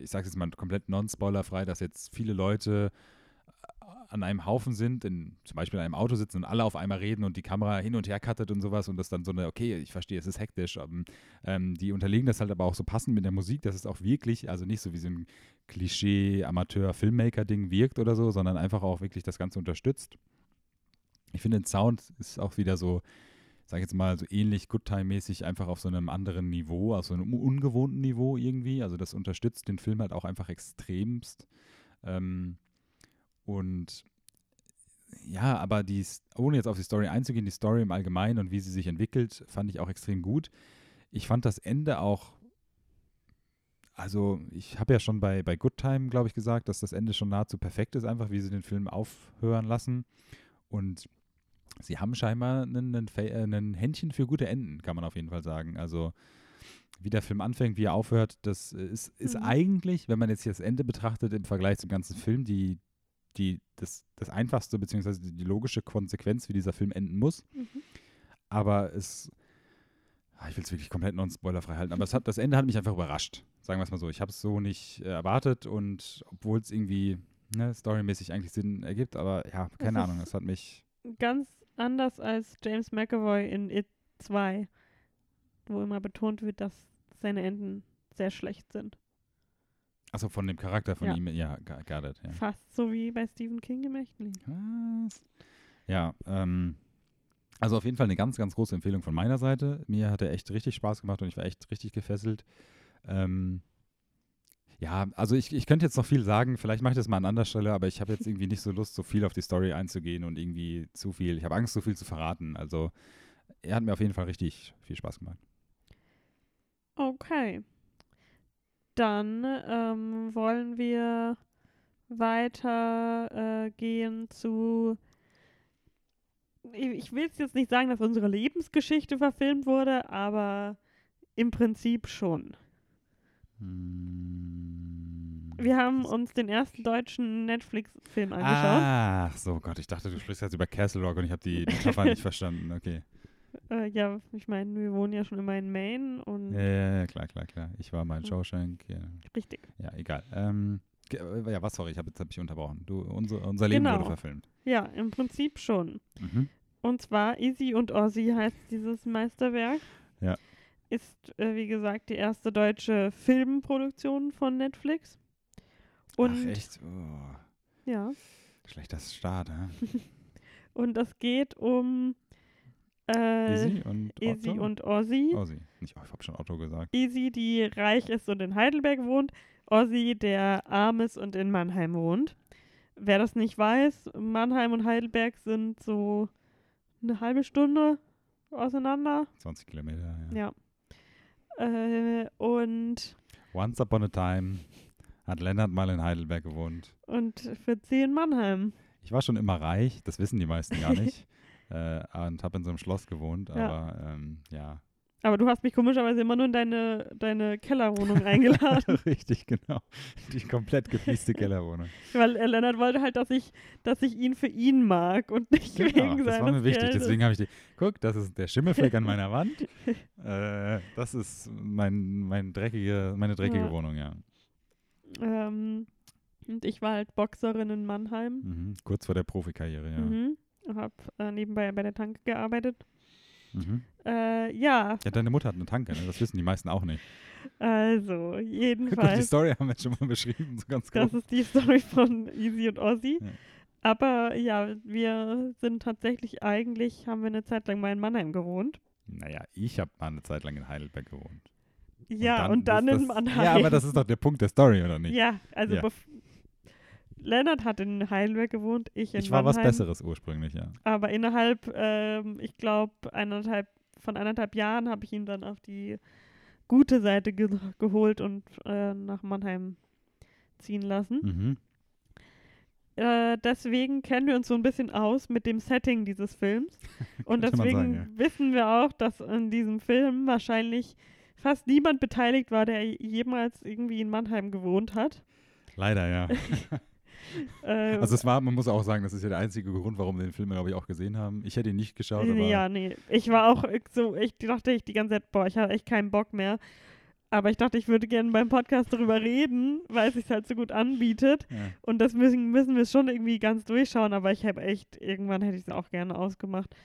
ich sage jetzt mal komplett non-spoilerfrei, dass jetzt viele Leute äh, an einem Haufen sind, in, zum Beispiel in einem Auto sitzen und alle auf einmal reden und die Kamera hin und her cuttet und sowas und das dann so eine, okay, ich verstehe, es ist hektisch, aber, ähm, die unterlegen das halt aber auch so passend mit der Musik, dass es auch wirklich, also nicht so wie so ein Klischee-Amateur-Filmmaker-Ding wirkt oder so, sondern einfach auch wirklich das Ganze unterstützt. Ich finde, den Sound ist auch wieder so, sag ich jetzt mal, so ähnlich Good Time-mäßig, einfach auf so einem anderen Niveau, auf so einem ungewohnten Niveau irgendwie. Also das unterstützt den Film halt auch einfach extremst. Ähm, und ja, aber die, ohne jetzt auf die Story einzugehen, die Story im Allgemeinen und wie sie sich entwickelt, fand ich auch extrem gut. Ich fand das Ende auch, also ich habe ja schon bei, bei Good Time, glaube ich, gesagt, dass das Ende schon nahezu perfekt ist, einfach wie sie den Film aufhören lassen. Und sie haben scheinbar Fa- äh, Händchen für gute Enden, kann man auf jeden Fall sagen. Also wie der Film anfängt, wie er aufhört, das äh, ist, ist Mhm. eigentlich, wenn man jetzt hier das Ende betrachtet, im Vergleich zum ganzen Film, die, die, das, das einfachste, beziehungsweise die, die logische Konsequenz, wie dieser Film enden muss. Mhm. Aber es, ah, ich will es wirklich komplett non-spoilerfrei halten, aber es hat, das Ende hat mich einfach überrascht, sagen wir es mal so. Ich habe es so nicht äh, erwartet und obwohl es irgendwie, ne, storymäßig eigentlich Sinn ergibt, aber ja, keine Ahnung, es hat mich. Ganz anders als James McAvoy in It 2, wo immer betont wird, dass seine Enden sehr schlecht sind. Achso, von dem Charakter von Ja. ihm, ja, got it, ja. Fast so wie bei Stephen King im Leben. Was? Ja, ähm, also auf jeden Fall eine ganz, ganz große Empfehlung von meiner Seite. Mir hat er echt richtig Spaß gemacht und ich war echt richtig gefesselt. Ähm, ja, also ich, ich könnte jetzt noch viel sagen, vielleicht mache ich das mal an anderer Stelle, aber ich habe jetzt irgendwie nicht so Lust, so viel auf die Story einzugehen und irgendwie zu viel. Ich habe Angst, so viel zu verraten. Also er hat mir auf jeden Fall richtig viel Spaß gemacht. Okay. Dann ähm, wollen wir weiter äh, zu. Ich will es jetzt nicht sagen, dass unsere Lebensgeschichte verfilmt wurde, aber im Prinzip schon. Hm. Wir haben uns den ersten deutschen Netflix-Film angeschaut. Ach so, Gott, ich dachte, du sprichst jetzt über Castle Rock und ich habe die Metapher nicht verstanden. Okay. Äh, ja, ich meine, wir wohnen ja schon immer in Maine und Ja, ja, ja, klar, klar, klar. Ich war mal in. Shawshank. Ja, richtig. ja egal. Ähm, äh, ja, was, sorry, ich habe jetzt hab ich unterbrochen. Du, unser, unser Leben Genau. wurde verfilmt. Ja, im Prinzip schon. Mhm. Und zwar Easy und Ozzy heißt dieses Meisterwerk. Ja. Ist, äh, wie gesagt, die erste deutsche Filmproduktion von Netflix. Und Ach, echt? Oh, ja, schlechter Start, hä? und es geht um äh, Easy und Easy Otto? und Ozzy. Ozzy. Nicht, oh, ich habe schon Otto gesagt. Easy, die reich ist und in Heidelberg wohnt. Ozzy, der arm ist und in Mannheim wohnt. Wer das nicht weiß, Mannheim und Heidelberg sind so eine halbe Stunde auseinander. 20 Kilometer, ja. Ja. Äh, und, Once upon a time hat Lennart mal in Heidelberg gewohnt. und für sie in Mannheim. Ich war schon immer reich, das wissen die meisten gar nicht. äh, und habe in so einem Schloss gewohnt, Ja. aber ähm, ja. Aber du hast mich komischerweise immer nur in deine, deine Kellerwohnung eingeladen. Richtig, genau. Die komplett gefließte Kellerwohnung. weil äh, Lennart wollte halt, dass ich, dass ich ihn für ihn mag und nicht Genau, wegen das seines war mir wichtig. Geldes. Deswegen habe ich die. Guck, das ist der Schimmelfleck an meiner Wand. Äh, das ist mein, mein dreckige, meine dreckige Ja. Wohnung, ja. Ähm, und ich war halt Boxerin in Mannheim. Mhm. Kurz vor der Profikarriere, ja. Mhm. Hab äh, nebenbei bei der Tanke gearbeitet. Mhm. Äh, ja, Ja, deine Mutter hat eine Tanke, ne? das wissen die meisten auch nicht. also, Gut, die jedenfalls. Story haben wir jetzt schon mal beschrieben, so ganz Das grob. ist die Story von Easy und Ozzy. Ja. Aber ja, wir sind tatsächlich eigentlich, haben wir eine Zeit lang mal in Mannheim gewohnt. Naja, ich habe mal eine Zeit lang in Heidelberg gewohnt. Ja, und dann, ist in das, Mannheim. Ja, aber das ist doch der Punkt der Story, oder nicht? Ja, also Ja. Lennart hat in Heidelberg gewohnt, ich in ich war Mannheim. was Besseres ursprünglich, ja. Aber innerhalb, ähm, ich glaube, eineinhalb, von eineinhalb Jahren habe ich ihn dann auf die gute Seite ge geholt und äh, nach Mannheim ziehen lassen. Mhm. Äh, deswegen kennen wir uns so ein bisschen aus mit dem Setting dieses Films. Und deswegen sagen, wissen wir auch, dass in diesem Film wahrscheinlich fast niemand beteiligt war, der jemals irgendwie in Mannheim gewohnt hat. Leider, ja. Äh, Also es war, man muss auch sagen, das ist ja der einzige Grund, warum wir den Film, glaube ich, auch gesehen haben. Ich hätte ihn nicht geschaut, aber ja, nee. Ich war auch so, ich dachte ich die ganze Zeit, boah, ich habe echt keinen Bock mehr. Aber ich dachte, ich würde gerne beim Podcast darüber reden, weil es sich halt so gut anbietet. ja. Und deswegen müssen wir es schon irgendwie ganz durchschauen. Aber ich habe echt, irgendwann hätte ich es auch gerne ausgemacht.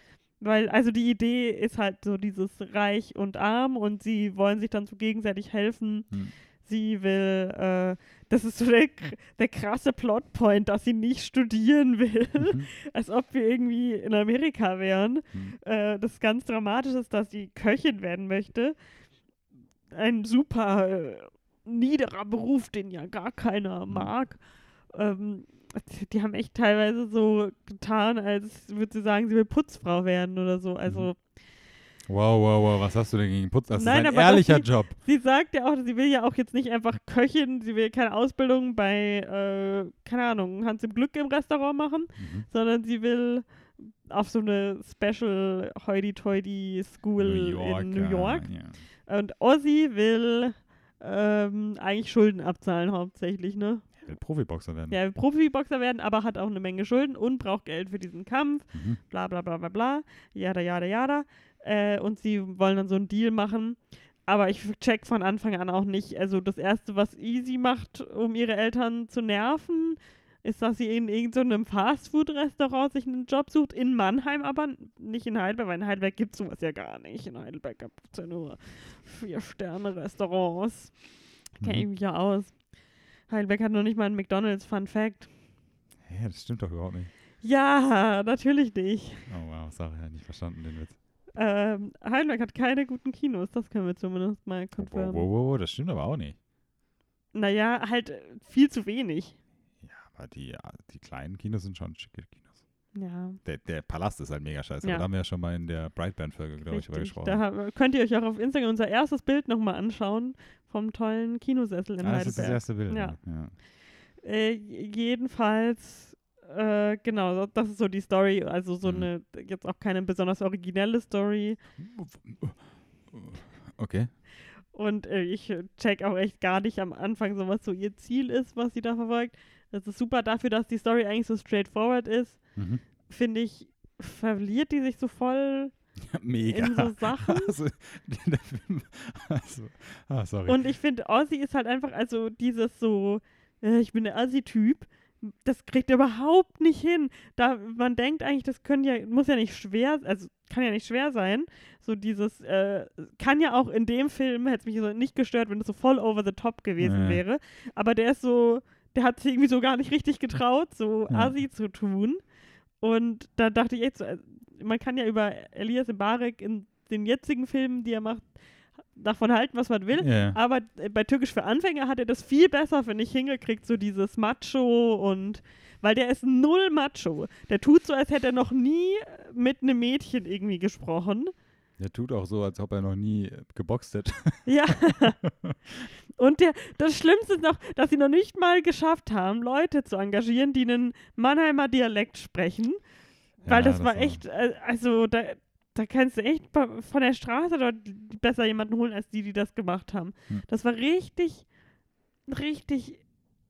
Weil, also die Idee ist halt so dieses Reich und Arm und sie wollen sich dann so gegenseitig helfen. Hm. Sie will, äh, das ist so der, der krasse Plotpoint, dass sie nicht studieren will, Mhm. als ob wir irgendwie in Amerika wären. Hm. Äh, das ganz Dramatische ist, dass sie Köchin werden möchte. Ein super äh, niederer Beruf, den ja gar keiner Mhm. mag. Ähm, die, haben echt teilweise so getan, als würde sie sagen, sie will Putzfrau werden oder so. Also Wow, wow, wow, was hast du denn gegen Putz? Das Nein, ist ein ehrlicher sie- Job. sie sagt ja auch, sie will ja auch jetzt nicht einfach Köchin, sie will keine Ausbildung bei, äh, keine Ahnung, Hans im Glück im Restaurant machen, Mhm. sondern sie will auf so eine Special Hoity-Toity School in New York. Ja. Und Ozzy will ähm, eigentlich Schulden abzahlen hauptsächlich, ne? Will Profiboxer werden. Ja, will Profiboxer werden, aber hat auch eine Menge Schulden und braucht Geld für diesen Kampf, Mhm. bla bla bla bla bla, jada jada jada. Äh, und sie wollen dann so einen Deal machen. Aber ich check von Anfang an auch nicht. Also das Erste, was Easy macht, um ihre Eltern zu nerven, ist, dass sie in irgendeinem Fastfood-Restaurant sich einen Job sucht, in Mannheim, aber nicht in Heidelberg, weil in Heidelberg gibt es sowas ja gar nicht. In Heidelberg gibt es ja nur Vier-Sterne-Restaurants. Kenne ich Mhm. mich ja aus. Heidelberg hat noch nicht mal einen McDonalds, Fun Fact. Ja, das stimmt doch überhaupt nicht. Ja, natürlich nicht. Oh wow, Sache, ja, nicht verstanden den Witz. Ähm, Heidelberg hat keine guten Kinos, das können wir zumindest mal Wow, confirmen. wow, wow, das stimmt aber auch nicht. Naja, halt äh, viel zu wenig. Ja, aber die, ja, die kleinen Kinos sind schon schicke Kinos. Ja, Der, der Palast ist halt mega scheiße. Ja. Aber da haben wir ja schon mal in der Brightband-Folge, glaube ich, richtig. gesprochen. Da könnt ihr euch auch auf Instagram unser erstes Bild nochmal anschauen vom tollen Kinosessel in ah, das ist das Heidelberg. erste Bild. Ja. ja. Äh, jedenfalls, äh, genau, das ist so die Story. Also so Mhm. eine, jetzt auch keine besonders originelle Story. Okay. Und äh, ich check auch echt gar nicht am Anfang so, was so ihr Ziel ist, was sie da verfolgt. Das ist super dafür, dass die Story eigentlich so straightforward ist. Mhm. Finde ich, verliert die sich so voll Mega. in so Sachen. Also, also, ah, sorry. Und ich finde, Ozzy ist halt einfach, also dieses so, äh, ich bin der Ozzy-Typ, das kriegt er überhaupt nicht hin. Da man denkt eigentlich, das können ja, muss ja nicht schwer, also kann ja nicht schwer sein. So dieses, äh, kann ja auch in dem Film, hätte es mich so nicht gestört, wenn das so voll over the top gewesen Ja. wäre. Aber der ist so, der hat sich irgendwie so gar nicht richtig getraut, so Ja. Assi zu tun. Und da dachte ich echt so, äh, man kann ja über Elias Mbarek in den jetzigen Filmen, die er macht, davon halten, was man will. ja. Aber äh, bei Türkisch für Anfänger hat er das viel besser, finde ich, hingekriegt, so dieses Macho und weil der ist null Macho. Der tut so, als hätte er noch nie mit einem Mädchen irgendwie gesprochen. Der tut auch so, als ob er noch nie geboxt hätte. Ja. und der, das Schlimmste ist noch, dass sie noch nicht mal geschafft haben, Leute zu engagieren, die einen Mannheimer Dialekt sprechen. Weil Ja, das, war echt, äh, also da, da kannst du echt von der Straße dort besser jemanden holen, als die, die das gemacht haben. Hm. Das war richtig, richtig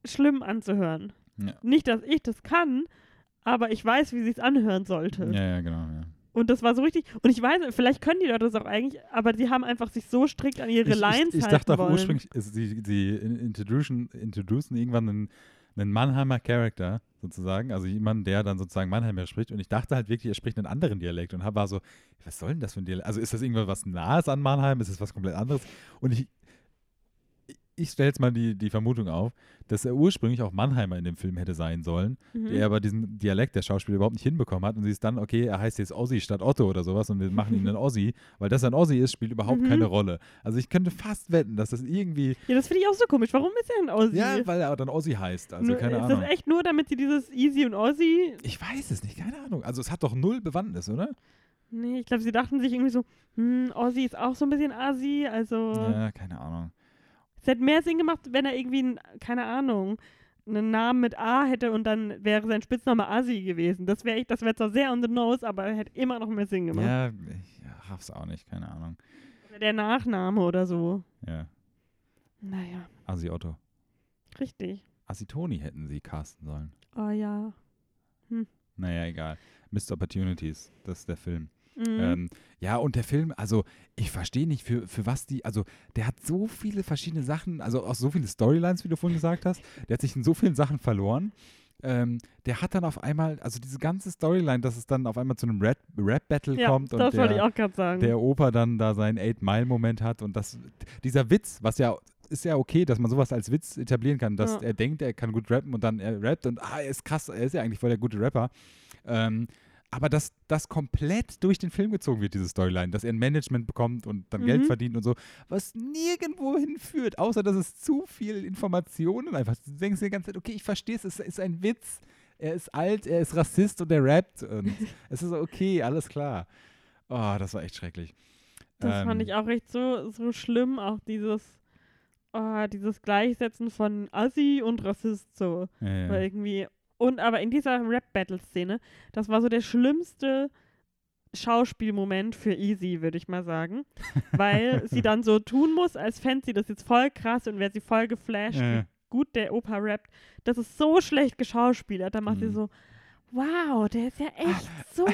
schlimm anzuhören. Ja. Nicht, dass ich das kann, aber ich weiß, wie sie es anhören sollte. Ja, ja, genau. Ja. Und das war so richtig. Und ich weiß, vielleicht können die Leute das auch eigentlich, aber die haben einfach sich so strikt an ihre ich, Lines ich, ich halten dachte auch wollen. ursprünglich, sie, sie in- introducen, introducen irgendwann einen, einen Mannheimer Charakter sozusagen, also jemand, der dann sozusagen Mannheimer spricht. Und ich dachte halt wirklich, er spricht einen anderen Dialekt und war so, was soll denn das für ein Dialekt? Also ist das irgendwas was Nahes an Mannheim? Ist es was komplett anderes? Und ich, ich stelle jetzt mal die, die Vermutung auf, dass er ursprünglich auch Mannheimer in dem Film hätte sein sollen, Mhm. der aber diesen Dialekt der Schauspieler überhaupt nicht hinbekommen hat und sie ist dann, okay, er heißt jetzt Ossi statt Otto oder sowas und wir machen ihn dann Ossi, weil dass er ein Ossi ist, spielt überhaupt Mhm. keine Rolle. Also ich könnte fast wetten, dass das irgendwie, Ja, das finde ich auch so komisch. Warum ist er ein Ossi? ja, weil er dann Ossi heißt, also keine ist Ahnung. das echt nur, damit sie dieses Easy und Ossi. Ich weiß es nicht, keine Ahnung. Also es hat doch null Bewandtnis, oder? Nee, ich glaube, sie dachten sich irgendwie so, hm, Ossi ist auch so ein bisschen Assi, also. Ja, keine Ahnung. Es hätte mehr Sinn gemacht, wenn er irgendwie, ein, keine Ahnung, einen Namen mit A hätte und dann wäre sein Spitzname Assi gewesen. Das wäre das wäre zwar sehr on the nose, aber er hätte immer noch mehr Sinn gemacht. Ja, ich raff's auch nicht, keine Ahnung. Oder Der Nachname oder so. Ja, Naja, Assi Otto. richtig. Assi Toni hätten sie casten sollen. Oh ja. Naja, egal. Missed Opportunities, das ist der Film. Mhm. Ähm, ja, und der Film, also ich verstehe nicht, für, für was die, also der hat so viele verschiedene Sachen, also auch so viele Storylines, wie du vorhin gesagt hast, der hat sich in so vielen Sachen verloren. Ähm, der hat dann auf einmal, also diese ganze Storyline, dass es dann auf einmal zu einem Rap- Rap-Battle ja, kommt und der, der Opa dann da seinen Eight-Mile-Moment hat und das, dieser Witz, was ja, ist ja okay, dass man sowas als Witz etablieren kann, dass Ja. er denkt, er kann gut rappen und dann er rappt und ah, er ist krass, er ist ja eigentlich voll der gute Rapper. Ähm, aber dass das komplett durch den Film gezogen wird, diese Storyline, dass er ein Management bekommt und dann Geld Mhm. verdient und so, was nirgendwo hinführt, außer dass es zu viel Informationen einfach. Du denkst dir die ganze Zeit, okay, ich verstehe es, es ist ein Witz, er ist alt, er ist Rassist und er rappt und es ist okay, alles klar. Oh, das war echt schrecklich. Das fand Ähm, ich auch echt so, so schlimm, auch dieses, oh, dieses Gleichsetzen von Assi und Rassist so. Ja, ja. Weil irgendwie. Und aber in dieser Rap-Battle-Szene, das war so der schlimmste Schauspielmoment für Easy, würde ich mal sagen. Weil sie dann so tun muss, als fände sie das jetzt voll krass und wäre sie voll geflasht, Ja. wie gut der Opa rappt. Das ist so schlecht geschauspielert. Da macht sie Mhm. so, wow, der ist ja echt so Äh,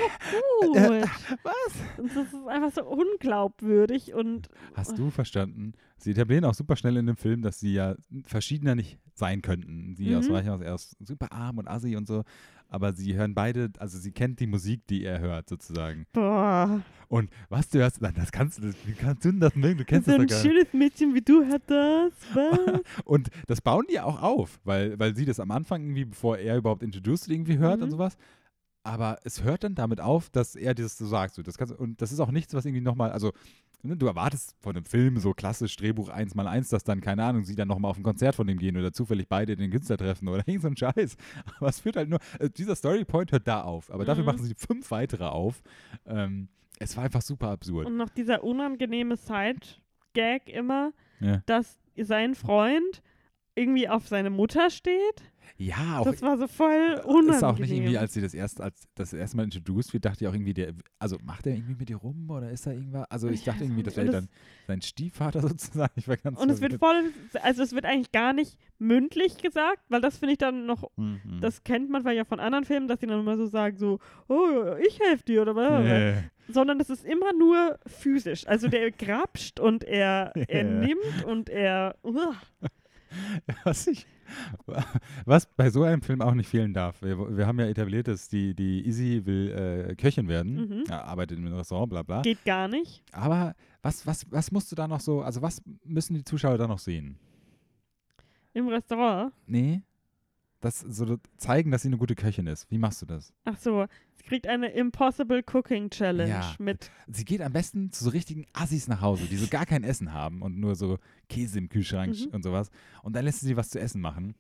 gut. was? Und das ist einfach so unglaubwürdig und Hast du verstanden? Sie etablieren auch super schnell in dem Film, dass sie ja verschiedener nicht sein könnten. Sie aus Mhm. Reichhaus erst super arm und assi und so, aber sie hören beide, also sie kennt die Musik, die er hört, sozusagen. boah, Und was du hörst, das kannst du, das- wie kannst du denn das mögen? Du kennst so das ein doch nicht. schönes Mädchen wie du hat das. Was? Und das bauen die auch auf, weil, weil sie das am Anfang irgendwie, bevor er überhaupt introduced irgendwie hört und Mhm. sowas. Aber es hört dann damit auf, dass er dieses so sagt. So, das kannst, und das ist auch nichts, was irgendwie nochmal, also du erwartest von einem Film so klassisch Drehbuch 1 mal 1, dass dann, keine Ahnung, sie dann nochmal auf ein Konzert von dem gehen oder zufällig beide den Künstler treffen oder irgend so ein Scheiß. Aber es führt halt nur, äh, dieser Storypoint hört da auf. Aber dafür Mhm. machen sie fünf weitere auf. Ähm, es war einfach super absurd. Und noch dieser unangenehme Side-Gag immer, Ja, dass sein Freund irgendwie auf seine Mutter steht. Ja auch Das war so voll unangenehm. Ist auch nicht irgendwie, als sie das erst, als das erste Mal introduced wird, dachte ich auch irgendwie, der, also macht er irgendwie mit ihr rum oder ist da irgendwas? Also ich dachte irgendwie, das wäre dann sein Stiefvater sozusagen. Ich war ganz Und es wird voll, also es wird eigentlich gar nicht mündlich gesagt, weil das finde ich dann noch, Mhm. das kennt man ja von anderen Filmen, dass die dann immer so sagen, so, oh, ich helfe dir oder was. Yeah. Sondern es ist immer nur physisch. Also der grapscht und er, er Ja. nimmt und er, uah. Was ich, was bei so einem Film auch nicht fehlen darf. Wir, wir haben ja etabliert, dass die, die Izzy will äh, Köchin werden, Mhm. ja, arbeitet einem Restaurant, bla bla. geht gar nicht. Aber was, was, was musst du da noch so, also was müssen die Zuschauer da noch sehen? Im Restaurant. Nee? Das so zeigen, dass sie eine gute Köchin ist. Wie machst du das? Ach so, sie kriegt eine Impossible Cooking Challenge Ja. mit. Sie geht am besten zu so richtigen Assis nach Hause, die so gar kein Essen haben und nur so Käse im Kühlschrank Mhm. und sowas. Und dann lässt sie sie was zu essen machen.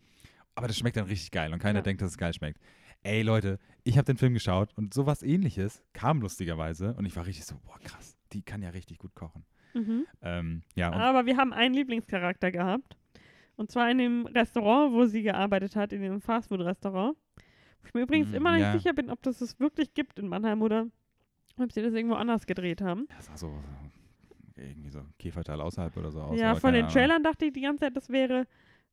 Aber das schmeckt dann richtig geil und keiner Ja. denkt, dass es geil schmeckt. Ey Leute, ich habe den Film geschaut und sowas ähnliches kam lustigerweise und ich war richtig so, boah krass, die kann ja richtig gut kochen. Mhm. Ähm, ja, Aber wir haben einen Lieblingscharakter gehabt. Und zwar in dem Restaurant, wo sie gearbeitet hat, in dem Fastfood-Restaurant. Wo ich mir übrigens Mm, immer noch nicht ja. sicher bin, ob das es wirklich gibt in Mannheim oder ob sie das irgendwo anders gedreht haben. das sah so irgendwie so Käferteil außerhalb oder so aus. ja, von den Ahnung. Trailern dachte ich die ganze Zeit, das wäre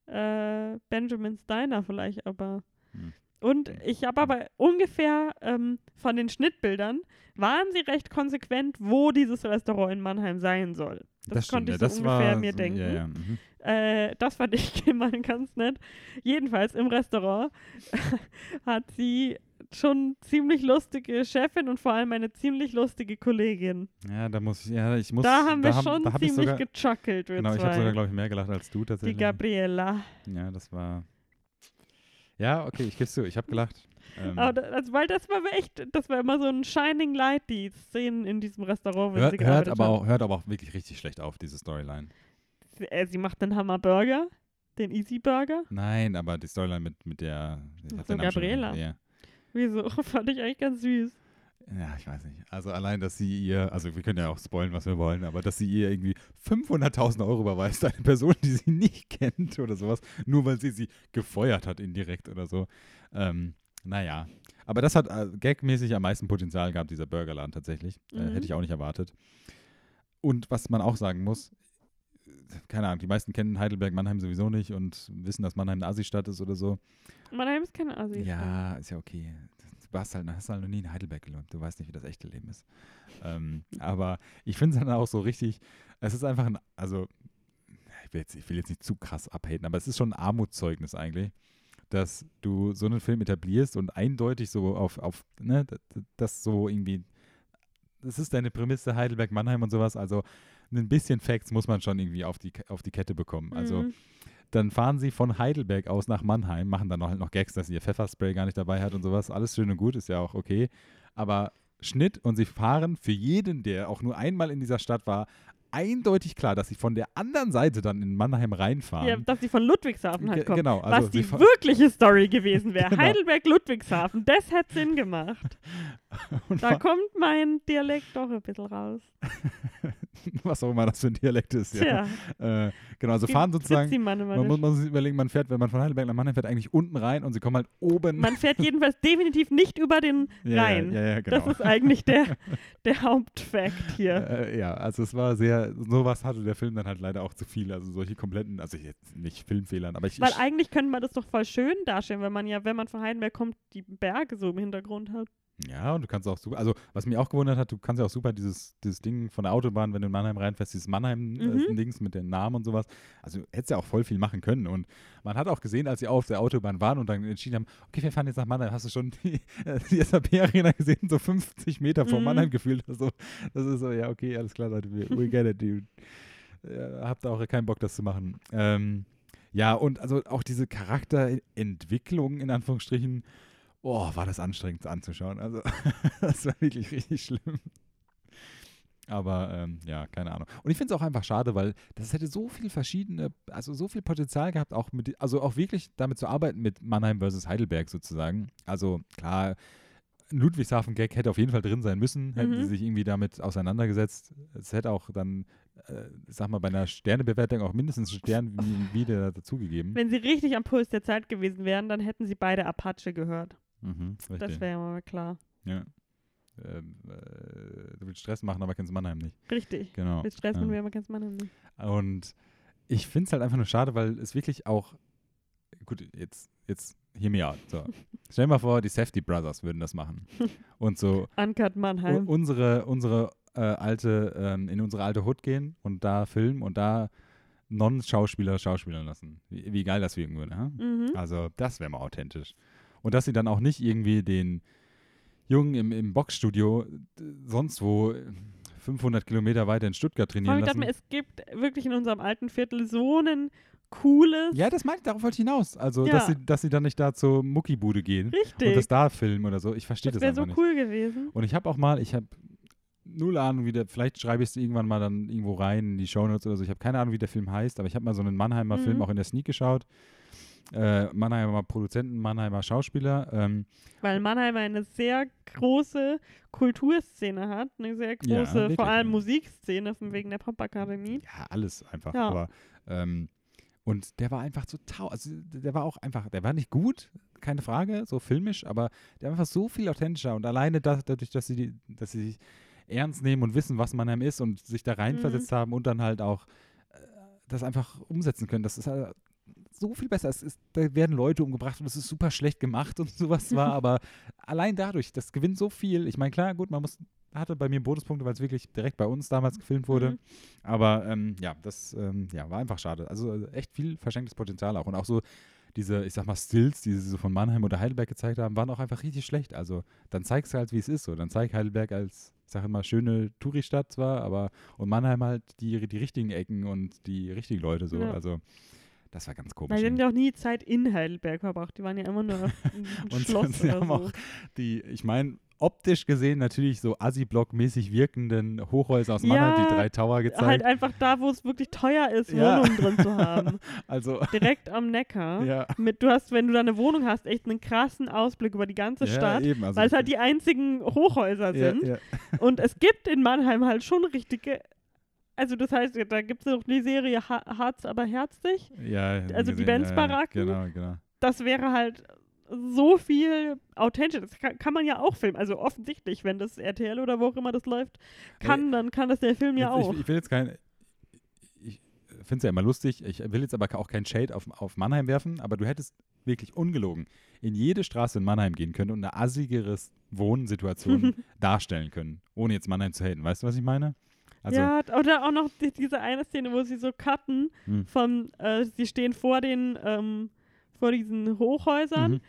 äh, Benjamin's Diner vielleicht, aber. Hm. Und ich habe aber ungefähr ähm, von den Schnittbildern waren sie recht konsequent, wo dieses Restaurant in Mannheim sein soll. Das, stimmt, konnte ja, ich so das ungefähr war mir so- denken. Ja, ja, mhm. Äh, das fand ich immer ganz nett. Jedenfalls im Restaurant hat sie schon ziemlich lustige Chefin und vor allem eine ziemlich lustige Kollegin. ja, da muss ich, ja, ich muss. da haben wir hab- schon da hab ich ziemlich sogar, gechuckelt, wir Genau, ich habe zwei. sogar, glaube ich, mehr gelacht als du Die tatsächlich. Gabriela. Ja, das war. Ja, okay, ich gebe zu, ich habe gelacht. Ähm, Aber da, also, weil das war echt, das war immer so ein Shining Light, die Szenen in diesem Restaurant, wenn hört, sie hört, aber auch, hört aber auch wirklich richtig schlecht auf, diese Storyline. Sie, äh, sie macht den Hammer Burger, den Easy Burger. Nein, aber die Storyline mit, mit der. hab so, Gabriela. vergessen. Wieso? Fand ich eigentlich ganz süß. Ja. ja, ich weiß nicht. Also allein, dass sie ihr, also wir können ja auch spoilen, was wir wollen, aber dass sie ihr irgendwie 500.000 Euro überweist, eine Person, die sie nicht kennt oder sowas, nur weil sie sie gefeuert hat indirekt oder so. Ähm, naja. Aber das hat äh, gagmäßig am meisten Potenzial gehabt, dieser Burgerladen tatsächlich. Äh, Mhm. hätte ich auch nicht erwartet. Und was man auch sagen muss, keine Ahnung, die meisten kennen Heidelberg, Mannheim sowieso nicht und wissen, dass Mannheim eine Assi-Stadt ist oder so. Mannheim ist keine Assi. Ja, ist ja okay. Du warst halt, hast halt noch nie in Heidelberg gelernt. Du weißt nicht, wie das echte Leben ist. Ähm, aber ich finde es dann auch so richtig, es ist einfach ein, also, ich will, jetzt, ich will jetzt nicht zu krass abhaten, aber es ist schon ein Armutszeugnis eigentlich, dass du so einen Film etablierst und eindeutig so auf, auf ne, das, das so irgendwie, das ist deine Prämisse Heidelberg, Mannheim und sowas, also ein bisschen Facts muss man schon irgendwie auf die, auf die Kette bekommen. Also, Mhm. dann fahren sie von Heidelberg aus nach Mannheim, machen dann noch, halt noch Gags, dass sie ihr Pfefferspray gar nicht dabei hat und sowas. Alles schön und gut, ist ja auch okay. Aber Schnitt und sie fahren für jeden, der auch nur einmal in dieser Stadt war, eindeutig klar, dass sie von der anderen Seite dann in Mannheim reinfahren. Ja, dass sie von Ludwigshafen halt kommt. genau, also was die wirkliche Story gewesen wäre. Genau. Heidelberg-Ludwigshafen, das hätte Sinn gemacht. Da kommt mein Dialekt doch ein bisschen raus. was auch immer das für ein Dialekt ist. Ja. Äh, genau, also fahren sozusagen. Man muss, man sich überlegen, man fährt, wenn man von Heidelberg nach Mannheim fährt, eigentlich unten rein und sie kommen halt oben. Man fährt jedenfalls definitiv nicht über den Rhein. Ja, ja, ja, genau. Das ist eigentlich der, der Hauptfakt hier. Äh, ja, also es war sehr, sowas hatte der Film dann halt leider auch zu viel. Also solche kompletten, also jetzt nicht Filmfehlern, aber ich. Weil ich eigentlich könnte man das doch voll schön darstellen, wenn man ja, wenn man von Heidelberg kommt, die Berge so im Hintergrund hat. Ja, und du kannst auch super, also was mich auch gewundert hat, du kannst ja auch super dieses, dieses Ding von der Autobahn, wenn du in Mannheim reinfährst, dieses Mhm. Mannheim-Dings mit den Namen und sowas. Also hättest ja auch voll viel machen können. Und man hat auch gesehen, als sie auf der Autobahn waren und dann entschieden haben, okay, wir fahren jetzt nach Mannheim, hast du schon die, äh, die SAP-Arena gesehen, so 50 Meter vor Mhm. Mannheim gefühlt. Also, das ist so, ja, okay, alles klar, Leute, we, we get it, dude. Äh, habt auch keinen Bock, das zu machen. Ähm, ja, und also auch diese Charakterentwicklung in Anführungsstrichen, oh, war das anstrengend anzuschauen. Also, das war wirklich richtig schlimm. Aber ähm, ja, keine Ahnung. Und ich finde es auch einfach schade, weil das hätte so viel verschiedene, also so viel Potenzial gehabt, auch mit, also auch wirklich damit zu arbeiten mit Mannheim versus Heidelberg sozusagen. Also klar, ein Ludwigshafen-Gag hätte auf jeden Fall drin sein müssen, hätten Mhm. sie sich irgendwie damit auseinandergesetzt. Es hätte auch dann, äh, sag mal, bei einer Sternebewertung auch mindestens einen Stern wie- wieder dazugegeben. Wenn sie richtig am Puls der Zeit gewesen wären, dann hätten sie beide Apache gehört. Mhm, Das wäre ja mal klar. Ja. Ähm, äh, du willst Stress machen, aber kennst Mannheim nicht. Richtig. Genau. Mit Stress ja. und wir kennt man nicht. Und ich finde es halt einfach nur schade, weil es wirklich auch. Gut, jetzt, jetzt hear me out. So. Stell dir mal vor, die Safety Brothers würden das machen. Und so Uncut Mannheim. unsere, unsere äh, alte, ähm, in unsere alte Hood gehen und da filmen und da Non-Schauspieler schauspielern lassen. Wie, wie geil das wirken würde. Ha? Mhm. Also, das wäre mal authentisch. Und dass sie dann auch nicht irgendwie den Jungen im, im Boxstudio äh, sonst wo äh, 500 Kilometer weiter in Stuttgart trainieren ich dachte lassen. mir, es gibt wirklich in unserem alten Viertel so ein cooles. Ja, das meinte ich, darauf wollte ich hinaus. Also, dass, Ja. sie, dass sie dann nicht da zur Muckibude gehen und richtig. das da filmen oder so. Ich verstehe das das, wäre einfach so nicht. cool gewesen. Und ich habe auch mal, ich habe null Ahnung, wie der, vielleicht schreibe ich es irgendwann mal dann irgendwo rein in die Shownotes oder so. Ich habe keine Ahnung, wie der Film heißt, aber ich habe mal so einen Mannheimer Film Mhm. auch in der Sneak geschaut. Äh, Mannheimer Produzenten, Mannheimer Schauspieler. Ähm, Weil Mannheim eine sehr große Kulturszene hat, eine sehr Ja, große, wirklich, vor allem ja. Musikszene von wegen der Popakademie. ja, alles einfach. Ja. Aber, ähm, und der war einfach so tau. Also, der war auch einfach, der war nicht gut, keine Frage, so filmisch, aber der war einfach so viel authentischer. Und alleine da, dadurch, dass sie, die, dass sie sich ernst nehmen und wissen, was Mannheim ist und sich da reinversetzt Mhm. haben und dann halt auch äh, das einfach umsetzen können. Das ist halt so viel besser. Es ist, da werden Leute umgebracht und es ist super schlecht gemacht und sowas zwar, aber allein dadurch, das gewinnt so viel. Ich meine, klar, gut, man muss, hatte bei mir Bonuspunkte, weil es wirklich direkt bei uns damals gefilmt wurde. Mhm. Aber ähm, ja, das ähm, ja, war einfach schade. Also äh, echt viel verschenktes Potenzial auch. Und auch so diese, ich sag mal, Stills, die sie so von Mannheim oder Heidelberg gezeigt haben, waren auch einfach richtig schlecht. Also dann zeigst du halt, wie es ist. So. Dann zeig Heidelberg als, ich sag immer, schöne Touristadt zwar, aber und Mannheim halt die, die richtigen Ecken und die richtigen Leute so. Ja. Also das war ganz Weil komisch. die haben ja auch nie Zeit in Heidelberg verbracht. Die waren ja immer nur im Und Schloss sie oder haben so. auch die, ich meine, optisch gesehen natürlich so Assi-Block-mäßig wirkenden Hochhäuser aus Mannheim, Ja, die drei Tower gezeigt. Halt einfach da, wo es wirklich teuer ist, Ja. Wohnungen drin zu haben. also, Direkt am Neckar. ja. Mit, du hast, wenn du da eine Wohnung hast, echt einen krassen Ausblick über die ganze ja, Stadt. eben, also, Weil es halt die einzigen Hochhäuser sind. Und es gibt in Mannheim halt schon richtige. Also, das heißt, da gibt es noch die Serie ha Harz, aber herzlich. Ja, Also die gesehen, Benz-Baracken? Ja, genau, genau. Das wäre halt so viel authentisch. Das kann, kann man ja auch filmen. Also, offensichtlich, wenn das RTL oder wo auch immer das läuft, kann, dann kann das der Film ja Jetzt, auch. Ich, ich will jetzt kein. Ich finde es ja immer lustig. Ich will jetzt aber auch kein Shade auf, auf Mannheim werfen, aber du hättest wirklich ungelogen in jede Straße in Mannheim gehen können und eine assigere Wohnsituation darstellen können, ohne jetzt Mannheim zu haten. Weißt du, was ich meine? Also, ja, oder auch noch die, diese eine Szene, wo sie so cutten Hm. von, äh, sie stehen vor den, ähm, vor diesen Hochhäusern Mhm.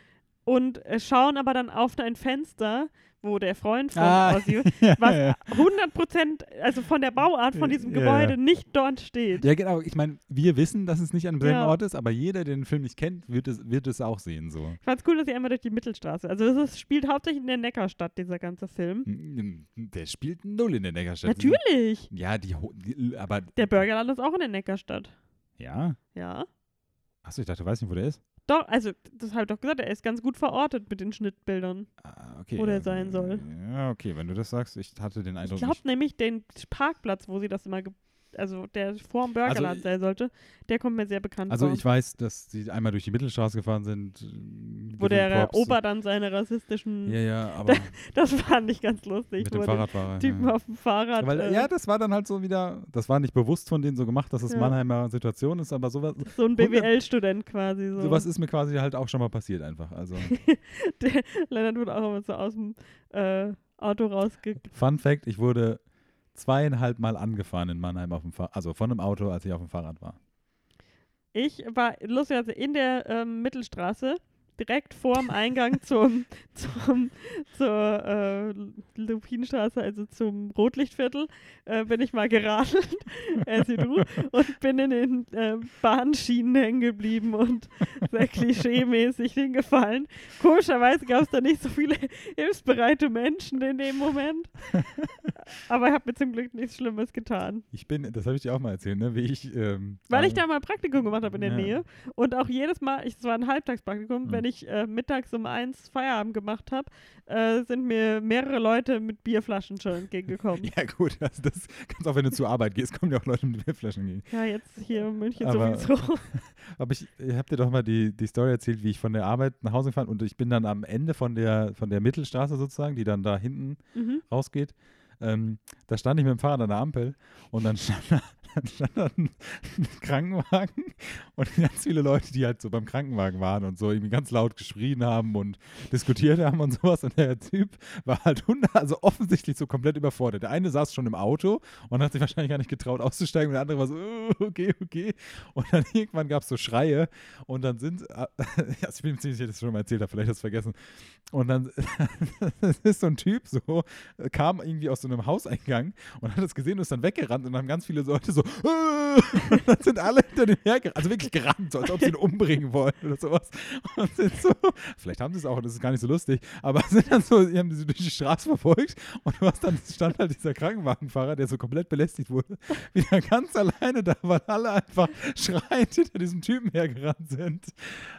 und äh, schauen aber dann auf ein Fenster, wo der Freund von Ah, Ozzy, ja, was ja. 100 Prozent, also von der Bauart von diesem Gebäude ja. nicht dort steht. ja, genau. Ich meine, wir wissen, dass es nicht an demselben. Ort ist, aber jeder, der den Film nicht kennt, wird es, wird es auch sehen. So. Ich fand's cool, dass sie einmal durch die Mittelstraße, also es ist, spielt hauptsächlich in der Neckarstadt, dieser ganze Film. Der spielt null in der Neckarstadt. Natürlich! Ja, die, die aber Der Burgerland ist auch in der Neckarstadt. ja. Ja. Achso, ich dachte, du weißt nicht, wo der ist. Doch, also das habe ich doch gesagt, er ist ganz gut verortet mit den Schnittbildern. Ah, okay. Wo der sein soll. Ja, okay, wenn du das sagst, ich hatte den Ich Eindruck, glaube ich, nämlich, den Parkplatz, wo sie das immer, also der vor dem Burgerladen Also, sein sollte, der kommt mir sehr bekannt also vor. ich weiß, dass sie einmal durch die Mittelstraße gefahren sind. äh, wo der props. Opa dann seine rassistischen, Ja, ja, aber das fand ich ganz lustig, mit dem Fahrradfahrer. Typen ja. auf dem Fahrrad, Weil, äh, ja, das war dann halt so wieder, das war nicht bewusst von denen so gemacht, dass es Ja. Mannheimer Situation ist, aber sowas, so ein BWL-Student quasi so. sowas ist mir quasi halt auch schon mal passiert einfach. Also, der Lennart wurde auch immer so aus dem äh, Auto rausge... Fun Fact, ich wurde zweieinhalb Mal angefahren in Mannheim auf dem Fahrrad, also von einem Auto, als ich auf dem Fahrrad war. Ich war lustigerweise in der ähm, Mittelstraße, direkt vorm Eingang zum, zum, zur äh, Lupinenstraße, also zum Rotlichtviertel, äh, bin ich mal geradelt, as you do, und bin in den äh, Bahnschienen hängen geblieben und sehr klischee-mäßig hingefallen. Komischerweise gab es da nicht so viele hilfsbereite Menschen in dem Moment. Aber ich habe mir zum Glück nichts Schlimmes getan. Ich bin, das habe ich dir auch mal erzählt, ne, wie ich, ähm, Weil ich da mal Praktikum gemacht habe in der Ja. Nähe und auch jedes Mal, ich- es war ein Halbtagspraktikum, Mhm. wenn ich äh, mittags um eins Feierabend gemacht habe, äh, sind mir mehrere Leute mit Bierflaschen schon entgegengekommen. Ja gut, also das kannst auch, wenn du zur Arbeit gehst, kommen ja auch Leute mit Bierflaschen gegen. ja, jetzt hier in München Aber- sowieso. Aber ich, ich habe dir doch mal die, die Story erzählt, wie ich von der Arbeit nach Hause gefahren und ich bin dann am Ende von der, von der Mittelstraße sozusagen, die dann da hinten mhm. rausgeht. Ähm, da stand ich mit dem Fahrrad an der Ampel und dann stand da, dann stand da ein, Krankenwagen und ganz viele Leute, die halt so beim Krankenwagen waren und so irgendwie ganz laut geschrien haben und diskutiert haben und sowas. Und der Typ war halt also offensichtlich so komplett überfordert. Der eine saß schon im Auto und hat sich wahrscheinlich gar nicht getraut auszusteigen und der andere war so, "Oh, okay, okay. Und dann irgendwann gab es so Schreie und dann sind, also ich bin mir ziemlich sicher, dass ich das schon mal erzählt habe, vielleicht hast du es vergessen. Und dann ist so ein Typ so, äh, kam irgendwie aus so einem Hauseingang und hat das gesehen und ist dann weggerannt und dann haben ganz viele Leute so, "Äh!" dann sind alle hinter dem hergerannt, also wirklich gerannt, so als ob sie ihn umbringen wollen oder sowas. Und sind so, vielleicht haben sie es auch das ist gar nicht so lustig, aber sind dann so, die haben sie durch die Straße verfolgt und du hast dann stand halt dieser Krankenwagenfahrer, der so komplett belästigt wurde, wieder ganz alleine da, weil alle einfach schreiend hinter diesem Typen hergerannt sind.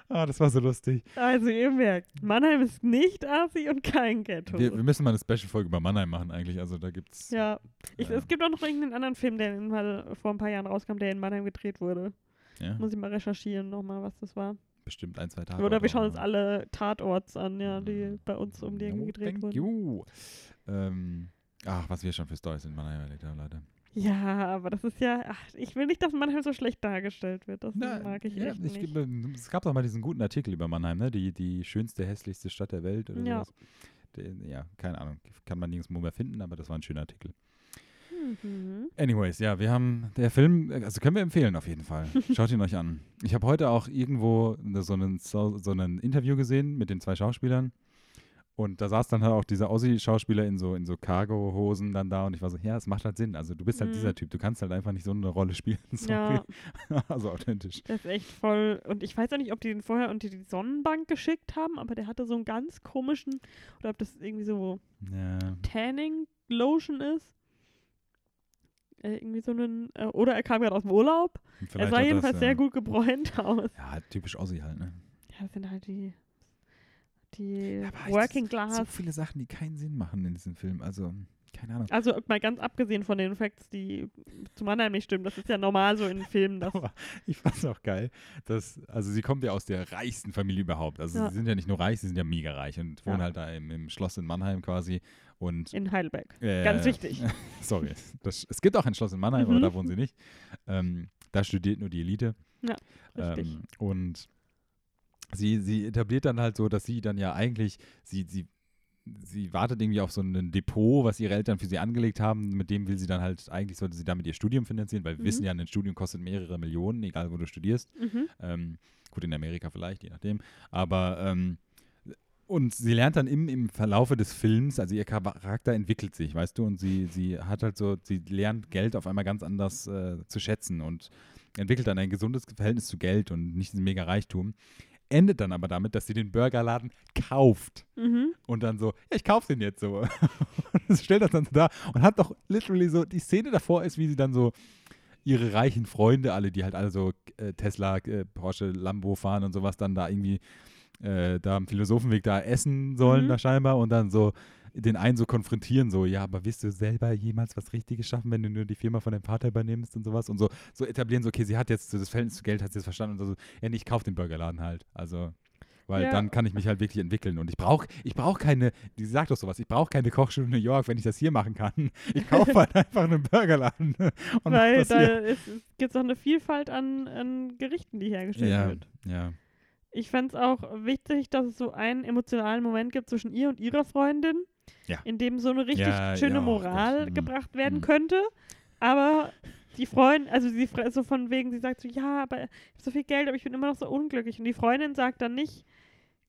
Ah, das war so lustig. Also ihr merkt, Mannheim ist nicht Asi und kein Ghetto. Wir, wir müssen mal eine Special-Folge über Mannheim machen eigentlich, also da gibt's ja, ich, Ja. es gibt auch noch irgendeinen anderen Film, der mal vor ein paar Jahren rauskam, der in Mannheim gedreht wurde. ja, Muss ich mal recherchieren nochmal, was das war. bestimmt ein, zwei Tage. Oder wir schauen uns alle Tatorts an, ja, die bei uns um die Ecke No, gedreht thank wurden. you. Ähm, ach, was wir schon für Stories in Mannheim erlebt haben, Leute. Ja, aber das ist ja, ach, ich will nicht, dass Mannheim so schlecht dargestellt wird. Das mag ich ja, echt ich, nicht. ähm, Es gab doch mal diesen guten Artikel über Mannheim, ne? Die, die schönste, hässlichste Stadt der Welt oder Ja. sowas. Ja, keine Ahnung. Kann man nirgendwo mehr finden, aber das war ein schöner Artikel. Mhm. Anyways, ja, wir haben, der Film, also können wir empfehlen auf jeden Fall. Schaut ihn euch an. Ich habe heute auch irgendwo so ein so, so ein Interview gesehen mit den zwei Schauspielern. Und da saß dann halt auch dieser Aussie-Schauspieler in so, in so Cargo-Hosen dann da und ich war so, ja, es macht halt Sinn. Also du bist halt Mhm. dieser Typ, du kannst halt einfach nicht so eine Rolle spielen. Sorry. Ja, also authentisch. das ist echt voll. Und ich weiß auch nicht, ob die den vorher unter die Sonnenbank geschickt haben, aber der hatte so einen ganz komischen, oder ob das irgendwie so Ja. Tanning-Lotion ist. Äh, irgendwie so einen, äh, oder er kam gerade aus dem Urlaub. Er Vielleicht sah hat jedenfalls das, sehr gut gebräunt aus. Ja, typisch Aussie halt, ne? Ja, das sind halt die, die Ja, Working Class. So viele Sachen, die keinen Sinn machen in diesem Film. Also, keine Ahnung. Also mal ganz abgesehen von den Facts, die zu Mannheim nicht stimmen. Das ist ja normal so in Filmen. Ich fand es auch geil, dass, also sie kommt ja aus der reichsten Familie überhaupt. Also Ja. sie sind ja nicht nur reich, sie sind ja mega reich und wohnen Ja. halt da im, im Schloss in Mannheim quasi. Und in Heidelberg. äh, Ganz wichtig. Sorry. Das, es gibt auch ein Schloss in Mannheim, aber Mhm. da wohnen sie nicht. Ähm, da studiert nur die Elite. Richtig. Ähm, und sie, sie etabliert dann halt so, dass sie dann ja eigentlich, sie, sie, sie wartet irgendwie auf so ein Depot, was ihre Eltern für sie angelegt haben. Mit dem will sie dann halt, eigentlich sollte sie damit ihr Studium finanzieren, weil wir Mhm. wissen ja, ein Studium kostet mehrere Millionen, egal wo du studierst. mhm. Ähm, gut, in Amerika vielleicht, je nachdem. Aber ähm, und sie lernt dann im, im Verlaufe des Films, also ihr Charakter entwickelt sich, weißt du, und sie, sie hat halt so, sie lernt Geld auf einmal ganz anders äh, zu schätzen und entwickelt dann ein gesundes Verhältnis zu Geld und nicht diesen mega Reichtum. Endet dann aber damit, dass sie den Burgerladen kauft Mhm. und dann so, ja, ich kauf den jetzt so. Und stellt das dann so da und hat doch literally so, die Szene davor ist, wie sie dann so ihre reichen Freunde, alle, die halt alle so äh, Tesla, äh, Porsche, Lambo fahren und sowas, dann da irgendwie äh, da am Philosophenweg da essen sollen, Mhm. da scheinbar, und dann so den einen so konfrontieren, so, ja, aber wirst du selber jemals was Richtiges schaffen, wenn du nur die Firma von deinem Vater übernimmst und sowas und so, so etablieren, so, okay, sie hat jetzt das Verhältnis zu Geld, hat sie jetzt verstanden und so, ja, nee, ich kaufe den Burgerladen halt, also, weil Ja. dann kann ich mich halt wirklich entwickeln und ich brauche ich brauch keine, die sagt doch sowas, ich brauche keine Kochschule in New York, wenn ich das hier machen kann. Ich kaufe halt einfach einen Burgerladen und Weil da ist, es gibt auch eine Vielfalt an, an Gerichten, die hergestellt Ja, wird. ja. Ich fände es auch wichtig, dass es so einen emotionalen Moment gibt zwischen ihr und ihrer Freundin, Ja. in dem so eine richtig Ja, schöne ja, Moral mhm. gebracht werden Mhm. könnte. Aber die Freundin, also sie so von wegen, sie sagt so, ja, aber ich habe so viel Geld, aber ich bin immer noch so unglücklich. Und die Freundin sagt dann nicht,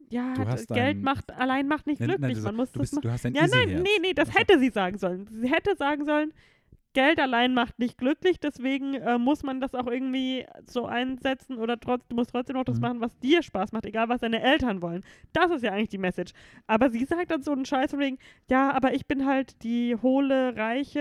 ja, Geld ein- macht allein macht nicht Nein, nein, glücklich. du, Man muss du, das bist, machen. du hast ein Ja, nein, nee, nee, das hätte sie sagen sollen. Sie hätte sagen sollen, Geld allein macht nicht glücklich, deswegen äh, muss man das auch irgendwie so einsetzen oder trotz, du musst trotzdem noch das Mhm. machen, was dir Spaß macht, egal was deine Eltern wollen. Das ist ja eigentlich die Message. Aber sie sagt dann so einen Scheiß von wegen, ja, aber ich bin halt die hohle Reiche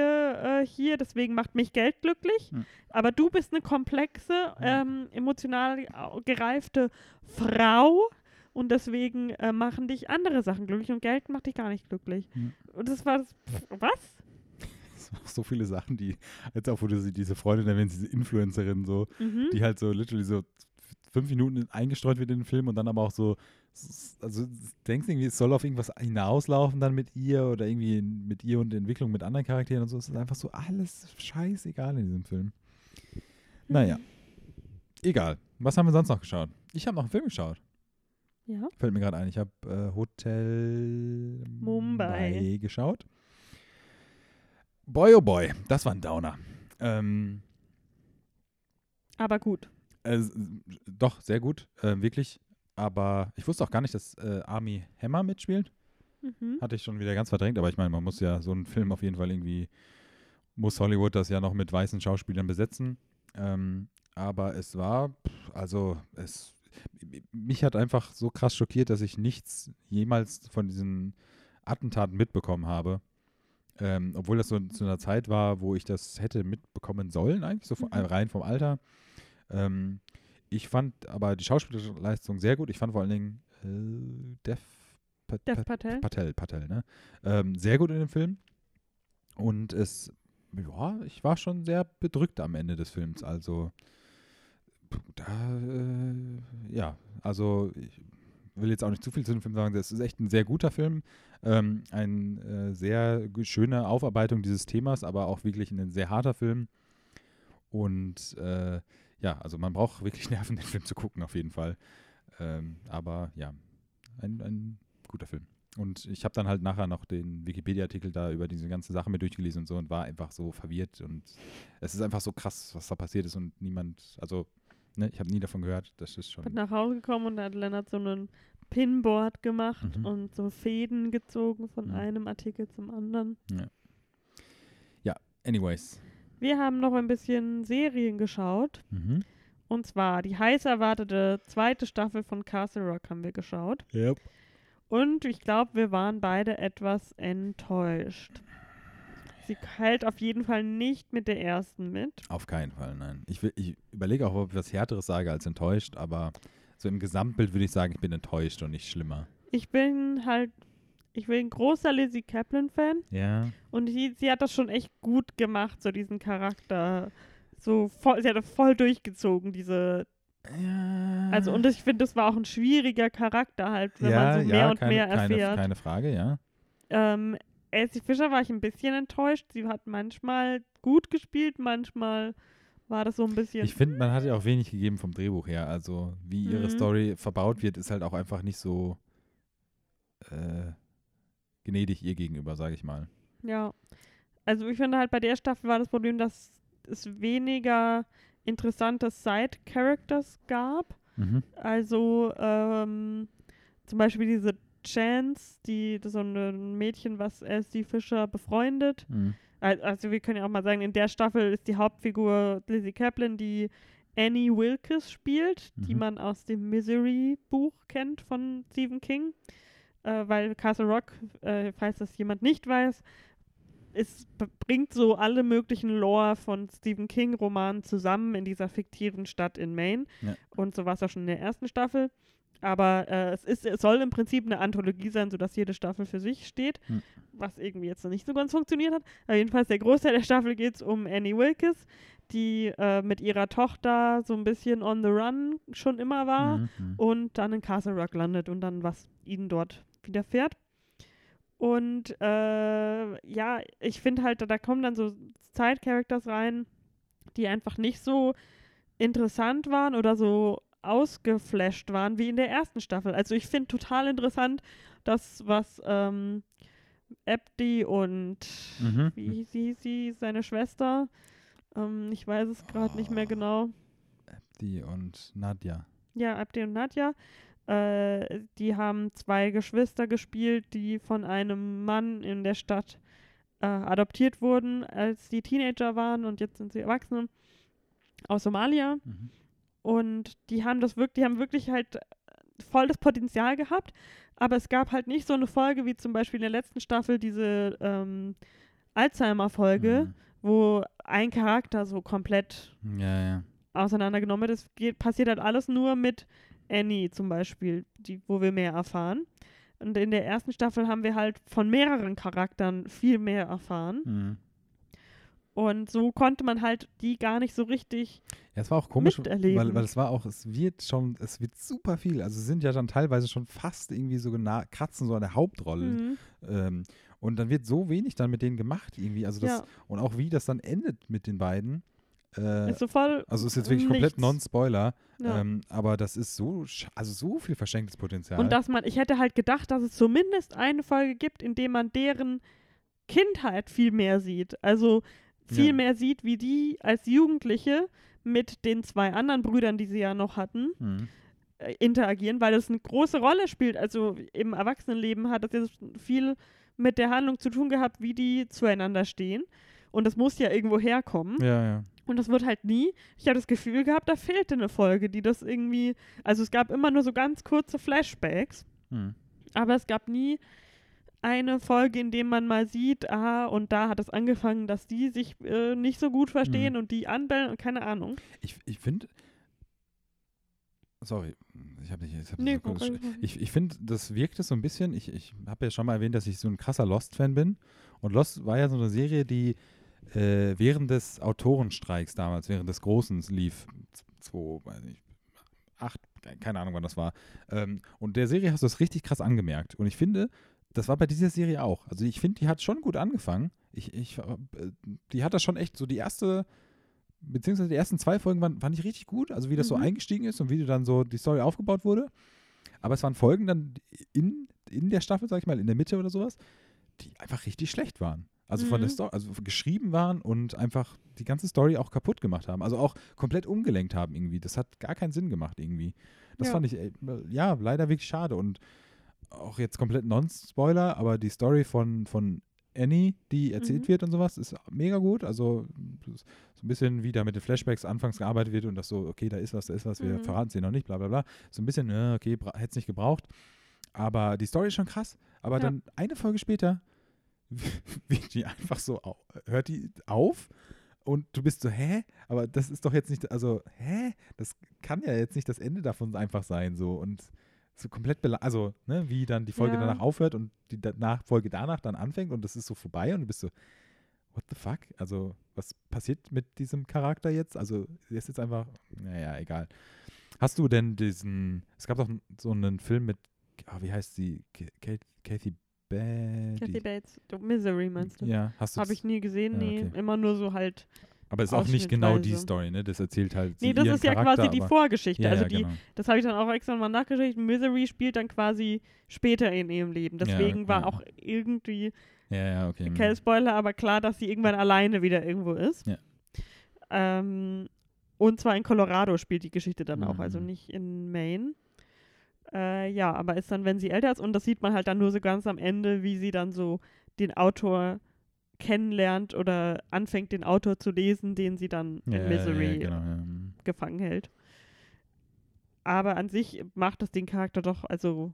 äh, hier, deswegen macht mich Geld glücklich. Mhm. Aber du bist eine komplexe, ähm, emotional au- gereifte Frau und deswegen äh, machen dich andere Sachen glücklich und Geld macht dich gar nicht glücklich. Mhm. Und das war das, pff, was? So viele Sachen, die, jetzt auch wo du sie- diese Freundin erwähnst, diese Influencerin so, Mhm. die halt so literally so fünf Minuten eingestreut wird in den Film und dann aber auch so, also denkst irgendwie, es soll auf irgendwas hinauslaufen dann mit ihr oder irgendwie mit ihr und Entwicklung mit anderen Charakteren und so. Es ist einfach so alles scheißegal in diesem Film. Naja, egal. Was haben wir sonst noch geschaut? Ich habe noch einen Film geschaut. Ja. Fällt mir gerade ein. Ich habe äh, Hotel Mumbai. geschaut. Boy, oh boy, das war ein Downer. Ähm, Aber gut. äh, doch, sehr gut, äh, wirklich. Aber ich wusste auch gar nicht, dass äh, Army Hammer mitspielt. Mhm. Hatte ich schon wieder ganz verdrängt. Aber ich meine, man muss ja so einen Film auf jeden Fall irgendwie, muss Hollywood das ja noch mit weißen Schauspielern besetzen. Ähm, aber es war, also es, mich hat einfach so krass schockiert, dass ich nichts jemals von diesen Attentaten mitbekommen habe. Ähm, obwohl das so zu einer Zeit war, wo ich das hätte mitbekommen sollen, eigentlich, so von, Mhm. rein vom Alter. Ähm, ich fand aber die Schauspielerleistung sehr gut. Ich fand vor allen Dingen äh, Dev, Pa- Dev Pa- Patel. Patel, Patel, ne? Ähm, sehr gut in dem Film. Und es, ja, ich war schon sehr bedrückt am Ende des Films. Also, da, äh, ja, also ich will jetzt auch nicht zu viel zu dem Film sagen. Das ist echt ein sehr guter Film. Ähm, eine äh, sehr schöne Aufarbeitung dieses Themas, aber auch wirklich ein sehr harter Film. Und äh, ja, also man braucht wirklich Nerven, den Film zu gucken, auf jeden Fall. Ähm, aber ja, ein, ein guter Film. Und ich habe dann halt nachher noch den Wikipedia-Artikel da über diese ganze Sache mit durchgelesen und so und war einfach so verwirrt. Und es ist einfach so krass, was da passiert ist und niemand, also, ne, ich habe nie davon gehört. Das ist schon. Bin nach Hause gekommen und da hat Lennart so einen Pinboard gemacht Mhm. und so Fäden gezogen von Mhm. einem Artikel zum anderen. Anyways. Wir haben noch ein bisschen Serien geschaut. Mhm. Und zwar die heiß erwartete zweite Staffel von Castle Rock haben wir geschaut. Yep. Und ich glaube, wir waren beide etwas enttäuscht. Sie hält auf jeden Fall nicht mit der ersten mit. Auf keinen Fall, nein. Ich, will- ich überlege auch, ob ich was Härteres sage als enttäuscht, aber so im Gesamtbild würde ich sagen, ich bin enttäuscht und nicht schlimmer. Ich bin halt, ich bin ein großer Lizzie Kaplan-Fan Ja. und sie, sie hat das schon echt gut gemacht, so diesen Charakter. So voll, sie hat das voll durchgezogen, diese. ja. Also, und ich finde, das war auch ein schwieriger Charakter halt, wenn ja, man so mehr ja, und keine, mehr keine, erfährt. keine Frage, ja. Ähm, Elsie Fischer war ich ein bisschen enttäuscht. Sie hat manchmal gut gespielt, manchmal war das so ein bisschen. Ich finde, man hat ja auch wenig gegeben vom Drehbuch her. Also, wie ihre Mhm. Story verbaut wird, ist halt auch einfach nicht so äh, gnädig ihr gegenüber, sage ich mal. Ja. Also ich finde halt bei der Staffel war das Problem, dass es weniger interessante Side-Characters gab. Mhm. Also ähm, zum Beispiel diese Chance, die so ein Mädchen, was Elsie Fischer befreundet. Mhm. Al- Also wir können ja auch mal sagen, in der Staffel ist die Hauptfigur Lizzie Kaplan, die Annie Wilkes spielt, die Mhm. man aus dem Misery-Buch kennt von Stephen King. Äh, weil Castle Rock, äh, falls das jemand nicht weiß, es bringt so alle möglichen Lore von Stephen King-Romanen zusammen in dieser fiktiven Stadt in Maine. Ja. Und so war es auch schon in der ersten Staffel. Aber äh, es, ist, es soll im Prinzip eine Anthologie sein, sodass jede Staffel für sich steht, Hm. was irgendwie jetzt noch nicht so ganz funktioniert hat. Aber jedenfalls der Großteil der Staffel geht es um Annie Wilkes, die äh, mit ihrer Tochter so ein bisschen on the run schon immer war Mhm, mhm. und dann in Castle Rock landet und dann was ihnen dort widerfährt. Und äh, ja, ich finde halt, da, da kommen dann so Side-Characters rein, die einfach nicht so interessant waren oder so ausgeflasht waren wie in der ersten Staffel. Also ich finde total interessant, das, was ähm, Abdi und Mhm. wie sie, sie, seine Schwester, ähm, ich weiß es gerade nicht mehr genau. Die und Nadja. Ja, Abdi und Nadja. Äh, die haben zwei Geschwister gespielt, die von einem Mann in der Stadt äh, adoptiert wurden, als die Teenager waren und jetzt sind sie Erwachsene aus Somalia. Mhm. Und die haben das wirklich, die haben wirklich halt voll das Potenzial gehabt, aber es gab halt nicht so eine Folge wie zum Beispiel in der letzten Staffel diese ähm, Alzheimer-Folge, wo ein Charakter so komplett Mhm. Ja, ja. auseinandergenommen wird. Es geht, passiert halt alles nur mit Annie zum Beispiel, die, wo wir mehr erfahren. Und in der ersten Staffel haben wir halt von mehreren Charakteren viel mehr erfahren. Mhm. Und so konnte man halt die gar nicht so richtig. Ja, es war auch komisch, weil, weil es war auch, es wird schon, es wird super viel. Also sind ja dann teilweise schon fast irgendwie so nah, kratzen so an der Hauptrolle. Mhm. Ähm, und dann wird so wenig dann mit denen gemacht irgendwie. Also das, Ja. und auch wie das dann endet mit den beiden. Äh, Ist so voll. also ist jetzt wirklich komplett nichts. non-Spoiler. Ja. Ähm, aber das ist so, also so viel verschenktes Potenzial. Und dass man, ich hätte halt gedacht, dass es zumindest eine Folge gibt, in der man deren Kindheit viel mehr sieht. Also viel Ja. mehr sieht, wie die als Jugendliche mit den zwei anderen Brüdern, die sie ja noch hatten, Mhm. äh, interagieren, weil das eine große Rolle spielt. Also im Erwachsenenleben hat das jetzt viel mit der Handlung zu tun gehabt, wie die zueinander stehen. Und das muss ja irgendwo herkommen. Ja, ja. Und das wird halt nie. Ich habe das Gefühl gehabt, da fehlte eine Folge, die das irgendwie. Also es gab immer nur so ganz kurze Flashbacks, Mhm. aber es gab nie eine Folge, in dem man mal sieht, ah, und da hat es angefangen, dass die sich äh, nicht so gut verstehen Mhm. und die anbellen und keine Ahnung. Ich, ich finde. Sorry, ich habe nicht. Ich, hab Nee, so ich, ich finde, das wirkt es so ein bisschen. Ich, ich habe ja schon mal erwähnt, dass ich so ein krasser Lost-Fan bin. Und Lost war ja so eine Serie, die äh, während des Autorenstreiks damals, während des Großen lief, zwei, weiß nicht, acht, keine Ahnung, wann das war. Ähm, und der Serie hast du das richtig krass angemerkt. Und ich finde, das war bei dieser Serie auch. Also ich finde, die hat schon gut angefangen. Ich, ich, äh, die hat das schon echt so die erste beziehungsweise die ersten zwei Folgen waren, fand ich richtig gut, also wie das so Mhm. eingestiegen ist und wie dann so die Story aufgebaut wurde. Aber es waren Folgen dann in, in der Staffel, sag ich mal, in der Mitte oder sowas, die einfach richtig schlecht waren. Also von der Mhm. Story, also geschrieben waren und einfach die ganze Story auch kaputt gemacht haben. Also auch komplett umgelenkt haben irgendwie. Das hat gar keinen Sinn gemacht irgendwie. Das Ja. fand ich, äh, ja, leider wirklich schade. Und auch jetzt komplett Non-Spoiler, aber die Story von, von Annie, die erzählt Mhm. wird und sowas, ist mega gut. Also so ein bisschen wie da mit den Flashbacks anfangs gearbeitet wird und das so, okay, da ist was, da ist was, wir Mhm. verraten es dir noch nicht, bla bla bla. So ein bisschen, äh, okay, hätte es nicht gebraucht. Aber die Story ist schon krass. Aber Ja. dann eine Folge später wird die einfach so, au- hört die auf und du bist so, hä? Aber das ist doch jetzt nicht, also, hä? Das kann ja jetzt nicht das Ende davon einfach sein, so und so komplett, also, ne, wie dann die Folge Ja. danach aufhört und die danach, Folge danach dann anfängt und das ist so vorbei und du bist so, what the fuck? Also, was passiert mit diesem Charakter jetzt? Also, der ist jetzt einfach, naja, egal. Hast du denn diesen, es gab doch so einen Film mit, ah, wie heißt sie? Kathy Bates? Kathy Bates, Misery meinst du? Ja, hast du Habe ich nie gesehen, Ja, nee. okay. Immer nur so halt. Aber es ist auch nicht genau die. Story, ne? Das erzählt halt Nee, das ist ja Charakter, quasi die Vorgeschichte. Ja, also ja, die, genau. das habe ich dann auch extra mal nachgeschaut. Misery spielt dann quasi später in ihrem Leben. Deswegen Ja, war auch irgendwie Ja, ja, okay. kein mhm. Spoiler, aber klar, dass sie irgendwann alleine wieder irgendwo ist. Ähm, und zwar in Colorado spielt die Geschichte dann auch, also Mhm. nicht in Maine. Äh, ja, aber ist dann, wenn sie älter ist, und das sieht man halt dann nur so ganz am Ende, wie sie dann so den Autor kennenlernt oder anfängt, den Autor zu lesen, den sie dann Ja, in Misery ja, genau, ja. mhm. gefangen hält. Aber an sich macht das den Charakter doch, also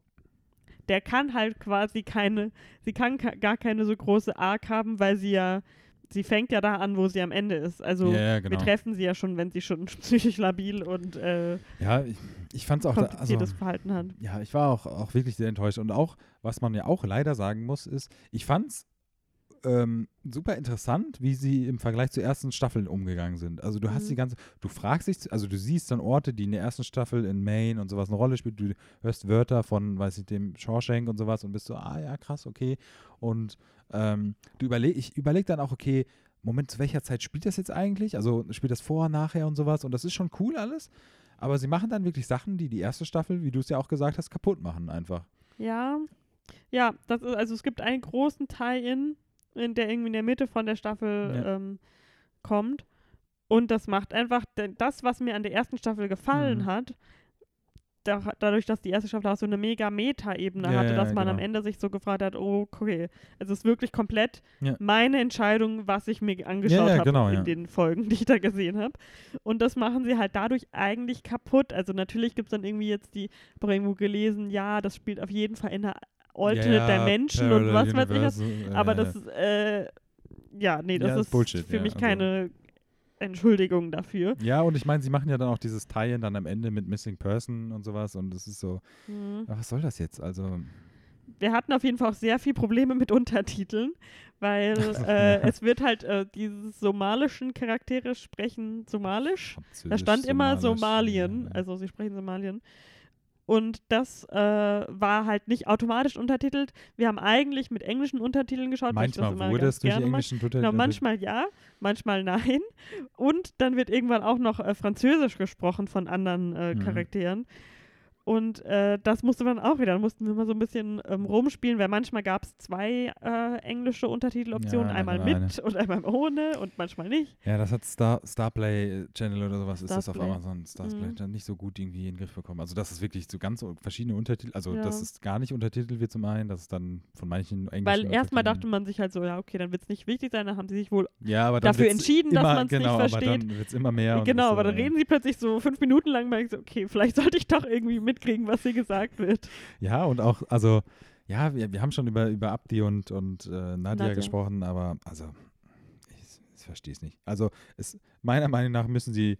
der kann halt quasi keine, sie kann ka- gar keine so große Arc haben, weil sie ja, sie fängt ja da an, wo sie am Ende ist. Also ja, genau. wir treffen sie ja schon, wenn sie schon psychisch labil und äh, Ja, ich, ich fand es auch, da, also, kompliziertes Verhalten hat. ja, ich war auch, auch wirklich sehr enttäuscht. Und auch, was man ja auch leider sagen muss, ist, ich fand es ähm, super interessant, wie sie im Vergleich zur ersten Staffel umgegangen sind. Also du hast Mhm. die ganze, du fragst dich, also du siehst dann Orte, die in der ersten Staffel in Maine und sowas eine Rolle spielen. Du hörst Wörter von, weiß ich, dem Shawshank und sowas und bist so, ah ja, krass, okay. Und ähm, du überleg, ich überlege dann auch, okay, Moment, zu welcher Zeit spielt das jetzt eigentlich? Also spielt das vor, nachher und sowas und das ist schon cool alles. Aber sie machen dann wirklich Sachen, die die erste Staffel, wie du es ja auch gesagt hast, kaputt machen einfach. Ja, ja, das ist, also es gibt einen großen Tie-In, in der irgendwie in der Mitte von der Staffel Ja. ähm, kommt. Und das macht einfach das, was mir an der ersten Staffel gefallen Mhm. hat, da, dadurch, dass die erste Staffel auch so eine mega Meta-Ebene Ja, hatte, ja, dass man am genau. Ende sich so gefragt hat, oh, okay, es ist wirklich komplett Ja. meine Entscheidung, was ich mir angeschaut ja, habe genau, in ja. den Folgen, die ich da gesehen habe. Und das machen sie halt dadurch eigentlich kaputt. Also natürlich gibt es dann irgendwie jetzt die, ich habe irgendwo gelesen, ja, das spielt auf jeden Fall in einer Alternate Ja, Dimension und was weiß ich was. Aber das ist, äh, ja, nee, das Ja, ist ist Bullshit, für mich also- keine Entschuldigung dafür. Ja, und ich meine, sie machen ja dann auch dieses Tie-In dann am Ende mit Missing Person und sowas und es ist so, Mhm. ja, was soll das jetzt? Also, Wir hatten auf jeden Fall auch sehr viel Probleme mit Untertiteln, weil äh, es wird halt äh, diese somalischen Charaktere sprechen Somalisch. Da stand immer Somalisch, Somalien, ja. also sie sprechen Somalien. Und das äh, war halt nicht automatisch untertitelt. Wir haben eigentlich mit englischen Untertiteln geschaut. weil ich das Manchmal immer wurde es durch englischen Tutel. Genau, manchmal ja, manchmal nein. Und dann wird irgendwann auch noch äh, Französisch gesprochen von anderen äh, Mhm. Charakteren. Und äh, das musste man auch wieder, da mussten wir mal so ein bisschen ähm, rumspielen, weil manchmal gab es zwei äh, englische Untertiteloptionen, Ja, einmal dann mit und einmal ohne und manchmal nicht. Ja, das hat Star, Starplay Channel oder sowas, ist das auf Starplay. Amazon Starplay Mhm. dann nicht so gut irgendwie in den Griff bekommen. Also, dass es wirklich so ganz verschiedene Untertitel, also Ja. dass es gar nicht untertitelt wird zum einen, dass es dann von manchen englischen Weil erstmal dachte man sich halt so, ja, okay, dann wird es nicht wichtig sein, dann haben sie sich wohl ja, aber dann dafür entschieden, dass immer, man's nicht genau, versteht. Aber dann wird es immer mehr. genau, ist aber dann ja. reden sie plötzlich so fünf Minuten lang, weil ich so, okay, vielleicht sollte ich doch irgendwie mitkriegen, was hier gesagt wird. Ja, und auch, also, ja, wir, wir haben schon über, über Abdi und, und äh, Nadia, Nadia. gesprochen, aber also, ich, ich verstehe es nicht. Also, es, meiner Meinung nach müssen sie,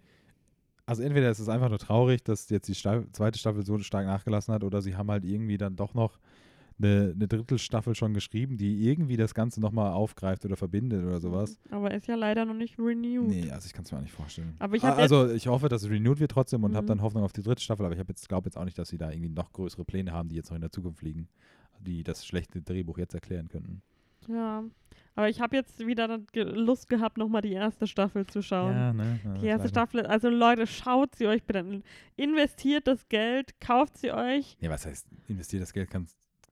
also entweder ist es einfach nur traurig, dass jetzt die Staff, zweite Staffel so stark nachgelassen hat, oder sie haben halt irgendwie dann doch noch eine, eine Drittelstaffel schon geschrieben, die irgendwie das Ganze nochmal aufgreift oder verbindet oder sowas. Aber ist ja leider noch nicht renewed. Nee, also ich kann es mir auch nicht vorstellen. Aber ich Ah, also ich hoffe, dass es renewed wird trotzdem und habe Mhm. dann Hoffnung auf die dritte Staffel, aber ich jetzt glaube jetzt auch nicht, dass sie da irgendwie noch größere Pläne haben, die jetzt noch in der Zukunft liegen, die das schlechte Drehbuch jetzt erklären könnten. Ja. Aber ich habe jetzt wieder Lust gehabt, nochmal die erste Staffel zu schauen. ne? ja, Die erste Staffel, also Leute, schaut sie euch bitte an. Investiert das Geld, kauft sie euch. Ja, was heißt, investiert das Geld,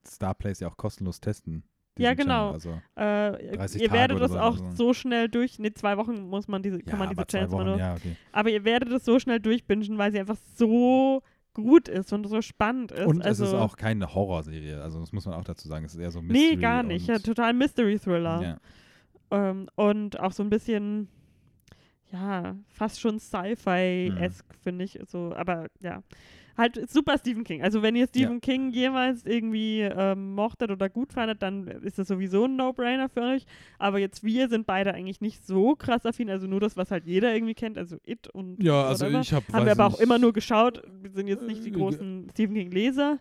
kann Starplays ja auch kostenlos testen. Ja, genau. Channel, Also, Äh, 30 ihr Tage werdet das so, auch also. so schnell durch. Ne, zwei Wochen muss man diese, ja, kann man diese Wochen, nur. ja, okay. Aber ihr werdet es so schnell durchbingen, weil sie einfach so gut ist und so spannend ist. Und also, es ist auch keine Horrorserie, also das muss man auch dazu sagen. Es ist eher so Mystery Nee, gar nicht. Ja, total Mystery-Thriller. ja. Ähm, und auch so ein bisschen, ja, fast schon Sci-Fi-esque, finde ich. So, aber ja. Halt super Stephen King. Also wenn ihr Stephen King jemals irgendwie ähm, mochtet oder gut fandet, dann ist das sowieso ein No-Brainer für euch. Aber jetzt wir sind beide eigentlich nicht so krass affin. Also nur das, was halt jeder irgendwie kennt, also It und Ja, also whatever. ich habe Haben wir aber auch immer nur geschaut. Wir sind jetzt nicht die Äh, großen Stephen King-Leser.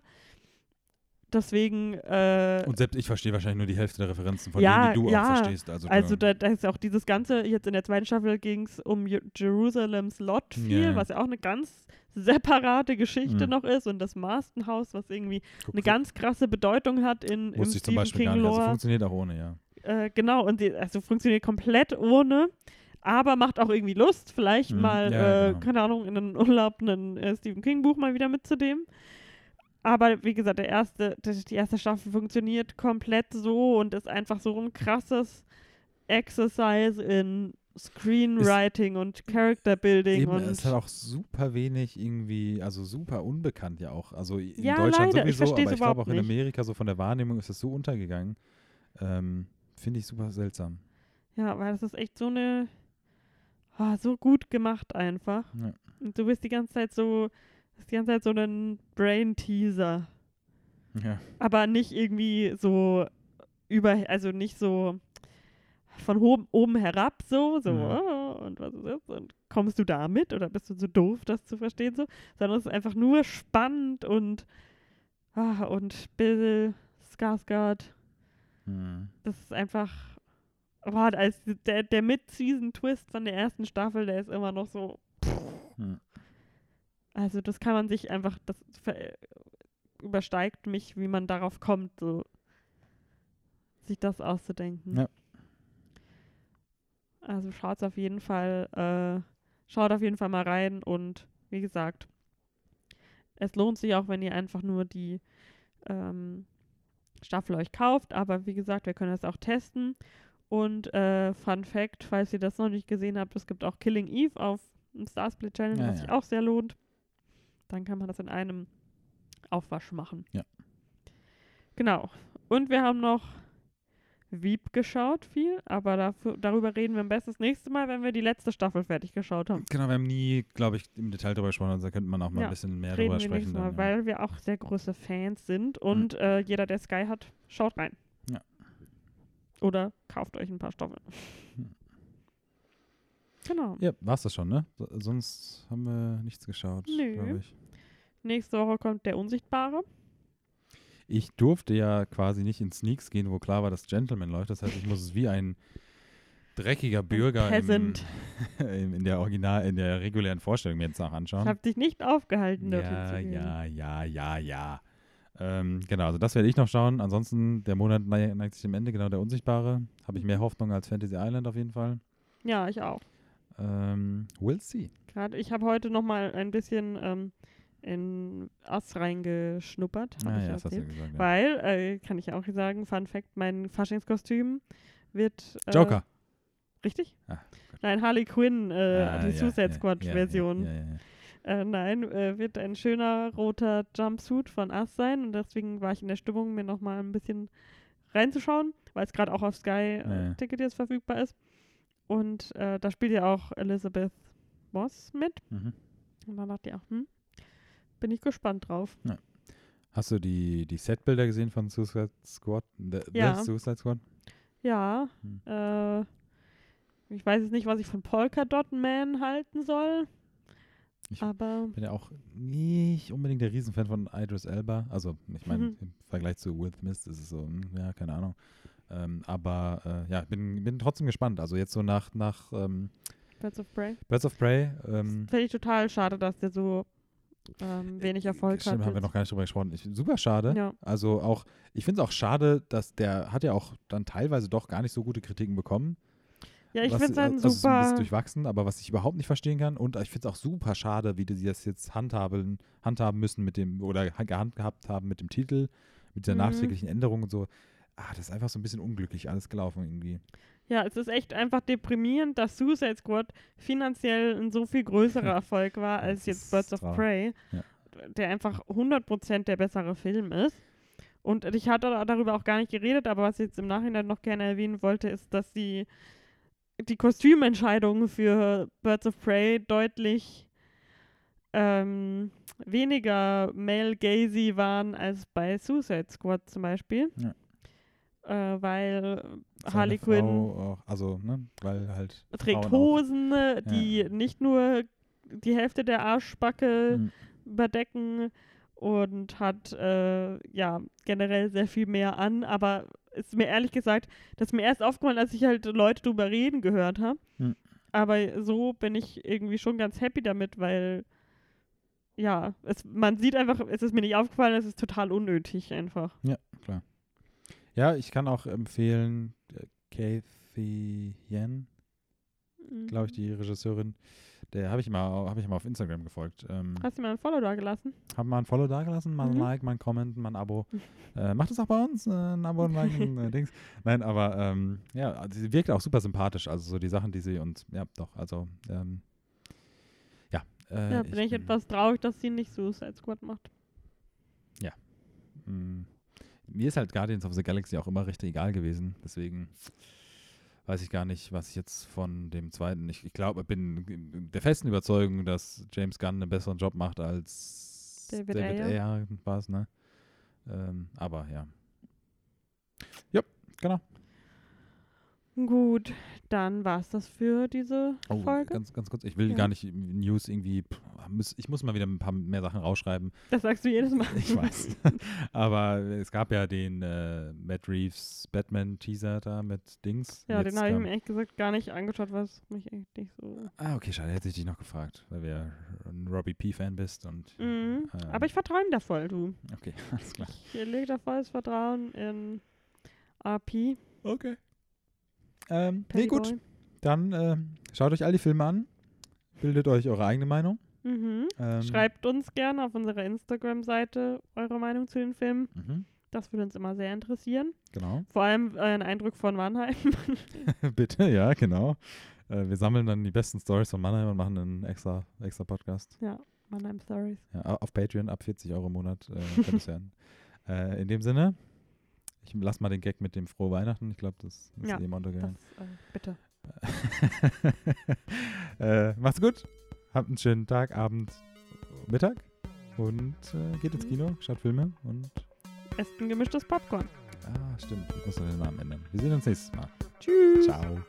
Deswegen, äh, Und selbst ich verstehe wahrscheinlich nur die Hälfte der Referenzen von Ja, denen, die du ja. auch verstehst. Also, Also da, da ist auch dieses Ganze, jetzt in der zweiten Staffel ging es um Jerusalems Lot viel, Ja. was ja auch eine ganz separate Geschichte Mhm. noch ist und das Marston-Haus, was irgendwie guck, eine ganz krasse Bedeutung hat in, wusste ich zum Beispiel gar nicht. Also funktioniert auch ohne, ja. äh, genau, und die, also funktioniert komplett ohne, aber macht auch irgendwie Lust, vielleicht Mhm, mal, ja, äh, genau. keine Ahnung, in einen Urlaub ein äh, Stephen King-Buch mal wieder mitzunehmen. Aber wie gesagt, der erste, die erste Staffel funktioniert komplett so und ist einfach so ein krasses Exercise in Screenwriting und Character Building Eben, und es hat auch super wenig irgendwie, also super unbekannt ja auch. Also in Ja, Deutschland leider, ich sowieso, versteh's aber ich glaube auch in. Amerika so von der Wahrnehmung ist es so untergegangen. Ähm, Finde ich super seltsam. ja, weil das ist echt so eine ah, so gut gemacht einfach. Ja. Und du bist die ganze Zeit so, ist die ganze Zeit so ein Brain-Teaser. Ja. aber nicht irgendwie so über, also nicht so von oben, oben herab so, so, Mhm. oh, und was ist das? Und kommst du da mit oder bist du so doof, das zu verstehen so? Sondern es ist einfach nur spannend und ah, und Bill Skarsgård, Mhm. das ist einfach, boah, als der, der Mid-Season-Twist von der ersten Staffel, der ist immer noch so, Mhm. Also das kann man sich einfach, das übersteigt mich, wie man darauf kommt, so sich das auszudenken. Ja. Also schaut's auf jeden Fall, äh, schaut auf jeden Fall mal rein und wie gesagt, es lohnt sich auch, wenn ihr einfach nur die ähm, Staffel euch kauft, aber wie gesagt, wir können das auch testen. Und äh, Fun Fact, falls ihr das noch nicht gesehen habt, es gibt auch Killing Eve auf dem Starsplit Channel, Ja, was ja. sich auch sehr lohnt. Dann kann man das in einem Aufwasch machen. Ja. Genau. Und wir haben noch Wieb geschaut, viel, aber dafür, darüber reden wir am besten das nächste Mal, wenn wir die letzte Staffel fertig geschaut haben. Genau, wir haben nie, glaube ich, im Detail darüber gesprochen, also da könnte man auch mal Ja, ein bisschen mehr reden drüber wir sprechen. Mal, dann, ja. weil wir auch sehr große Fans sind und äh, jeder, der Sky hat, schaut rein. Ja. Oder kauft euch ein paar Stoffeln. Hm. Genau. Ja, war's das schon, ne? So, sonst haben wir nichts geschaut, Nö. glaube ich. Nächste Woche kommt der Unsichtbare. Ich durfte ja quasi nicht in Sneaks gehen, wo klar war, dass Gentleman läuft. Das heißt, ich muss es wie ein dreckiger Bürger im, in der Original, in der regulären Vorstellung mir jetzt nach Ich anschauen. habe dich nicht aufgehalten, Ja, ja, ja, ja, ja. Ähm, genau, also das werde ich noch schauen. Ansonsten, der Monat nei- neigt sich dem Ende, genau der Unsichtbare. Habe ich mehr Hoffnung als Fantasy Island auf jeden Fall. Ja, ich auch. Ähm, we'll see. Gerade, ich habe heute noch mal ein bisschen ähm, in Ass reingeschnuppert, habe Ah, ich ja, das hast du gesagt. Ja. Weil, äh, kann ich auch sagen, Fun Fact, mein Faschingskostüm wird. Äh, Joker. Richtig? Ah, Nein, Harley Quinn, äh, Ah, die ja, Suicide ja, Squad-Version. Ja, ja, ja, ja. Äh, nein, äh, wird ein schöner roter Jumpsuit von Us sein und deswegen war ich in der Stimmung, mir noch mal ein bisschen reinzuschauen, weil es gerade auch auf Sky äh. Ticket jetzt verfügbar ist. Und äh, da spielt ja auch Elizabeth Moss mit. Mhm. Und dann dachte ich auch, hm, bin ich gespannt drauf. Hast du die, die Setbilder gesehen von Suicide Squad? The, Ja. The Suicide Squad? Ja, Hm. äh, ich weiß jetzt nicht, was ich von Polka Dot Man halten soll. Ich aber bin ja auch nicht unbedingt der Riesenfan von Idris Elba. Also, ich meine, Mhm. im Vergleich zu Will Smith ist es so, hm, ja, keine Ahnung. Ähm, aber äh, ja, bin, bin trotzdem gespannt. Also jetzt so nach, nach ähm, Birds of Prey. Birds of Prey. Ähm, Finde ich total schade, dass der so ähm, wenig Erfolg Stimmt, hat. haben wir noch gar nicht drüber gesprochen. Ich, super schade. Ja. Also auch, ich finde es auch schade, dass der hat ja auch dann teilweise doch gar nicht so gute Kritiken bekommen. Ja, ich finde es halt also es ist ein bisschen super. durchwachsen, aber was ich überhaupt nicht verstehen kann und ich finde es auch super schade, wie die das jetzt handhaben, handhaben müssen mit dem oder ha- gehandhabt haben mit dem Titel, mit dieser Mhm. nachträglichen Änderung und so. Ah, das ist einfach so ein bisschen unglücklich alles gelaufen irgendwie. Ja, es ist echt einfach deprimierend, dass Suicide Squad finanziell ein so viel größerer Erfolg war als jetzt Birds of. Prey, Ja. der einfach 100% der bessere Film ist. Und ich hatte da- darüber auch gar nicht geredet, aber was ich jetzt im Nachhinein noch gerne erwähnen wollte, ist, dass die, die Kostümentscheidungen für Birds of Prey deutlich ähm, weniger male-gazy waren als bei Suicide Squad zum Beispiel. Ja. Äh, weil Seine Harley Quinn Auch, also, ne, weil halt. trägt Frauen auch- Hosen, äh, die nicht nur die Hälfte der Arschbacke Hm. überdecken und hat äh, ja generell sehr viel mehr an, aber ist mir ehrlich gesagt, das ist mir erst aufgefallen, als ich halt Leute drüber reden gehört habe. Hm. Aber so bin ich irgendwie schon ganz happy damit, weil ja, es, man sieht einfach, es ist mir nicht aufgefallen, es ist total unnötig einfach. Ja, ich kann auch empfehlen, äh, Kathy Yen, glaube ich, die Regisseurin, der habe ich mal, habe ich mal auf Instagram gefolgt. Ähm, Hast du mal ein Follow da gelassen? haben mal ein Follow dagelassen, mal ein Mhm. Like, mal ein Comment, mal ein Abo. Äh, macht das auch bei uns, äh, ein Abo, ein Like, ein äh, Dings. Nein, aber ähm, ja, also sie wirkt auch super sympathisch. Also so die Sachen, die sie und ja, doch, also ähm, ja. Äh, ja, bin ich, bin- etwas traurig, dass sie nicht Suicide Squad macht. Mm, mir ist halt Guardians of the Galaxy auch immer recht egal gewesen. Deswegen weiß ich gar nicht, was ich jetzt von dem zweiten. Ich, ich glaube, bin der festen Überzeugung, dass James Gunn einen besseren Job macht als David David Ayer. Ayer war es, ne? Ähm, aber ja. Ja, genau. Gut, dann war es das für diese Oh, Folge. ganz, ganz kurz. Ich will Ja. gar nicht News irgendwie. Ich muss mal wieder ein paar mehr Sachen rausschreiben. Das sagst du jedes Mal. Ich weiß. Aber es gab ja den äh, Matt Reeves Batman-Teaser da mit Dings. Ja, Jetzt den habe ich mir ehrlich gesagt gar nicht angeschaut, was mich echt nicht so. Ah, okay, schade. Hätte ich dich noch gefragt, weil du ein Robbie P-Fan bist und. Mhm. ähm, Aber ich vertraue ihm da voll, du. Okay, alles klar. Ich lege da volles Vertrauen in RP. Okay. Ähm, nee, gut. Dann ähm, schaut euch all die Filme an. Bildet euch eure eigene Meinung. Mhm. Ähm, Schreibt uns gerne auf unserer Instagram-Seite eure Meinung zu den Filmen. Mhm, Das würde uns immer sehr interessieren. genau. Vor allem äh, ein Eindruck von Mannheim. Bitte, ja, genau. Äh, wir sammeln dann die besten Stories von Mannheim und machen einen extra, extra Podcast. ja, Mannheim Stories. Ja, au- auf Patreon ab 40 Euro im Monat äh, könnt hören. Äh, in dem Sinne, ich lass mal den Gag mit dem Frohe Weihnachten. Ich glaube, das ist Ja, eben Das, untergegangen. äh, bitte. äh, macht's gut. Habt einen schönen Tag, Abend, Mittag. Und äh, geht ins Mhm. Kino, schaut Filme und. Esst ein gemischtes Popcorn. Ah, stimmt. Ich muss den Namen ändern. Wir sehen uns nächstes Mal. Tschüss. Ciao.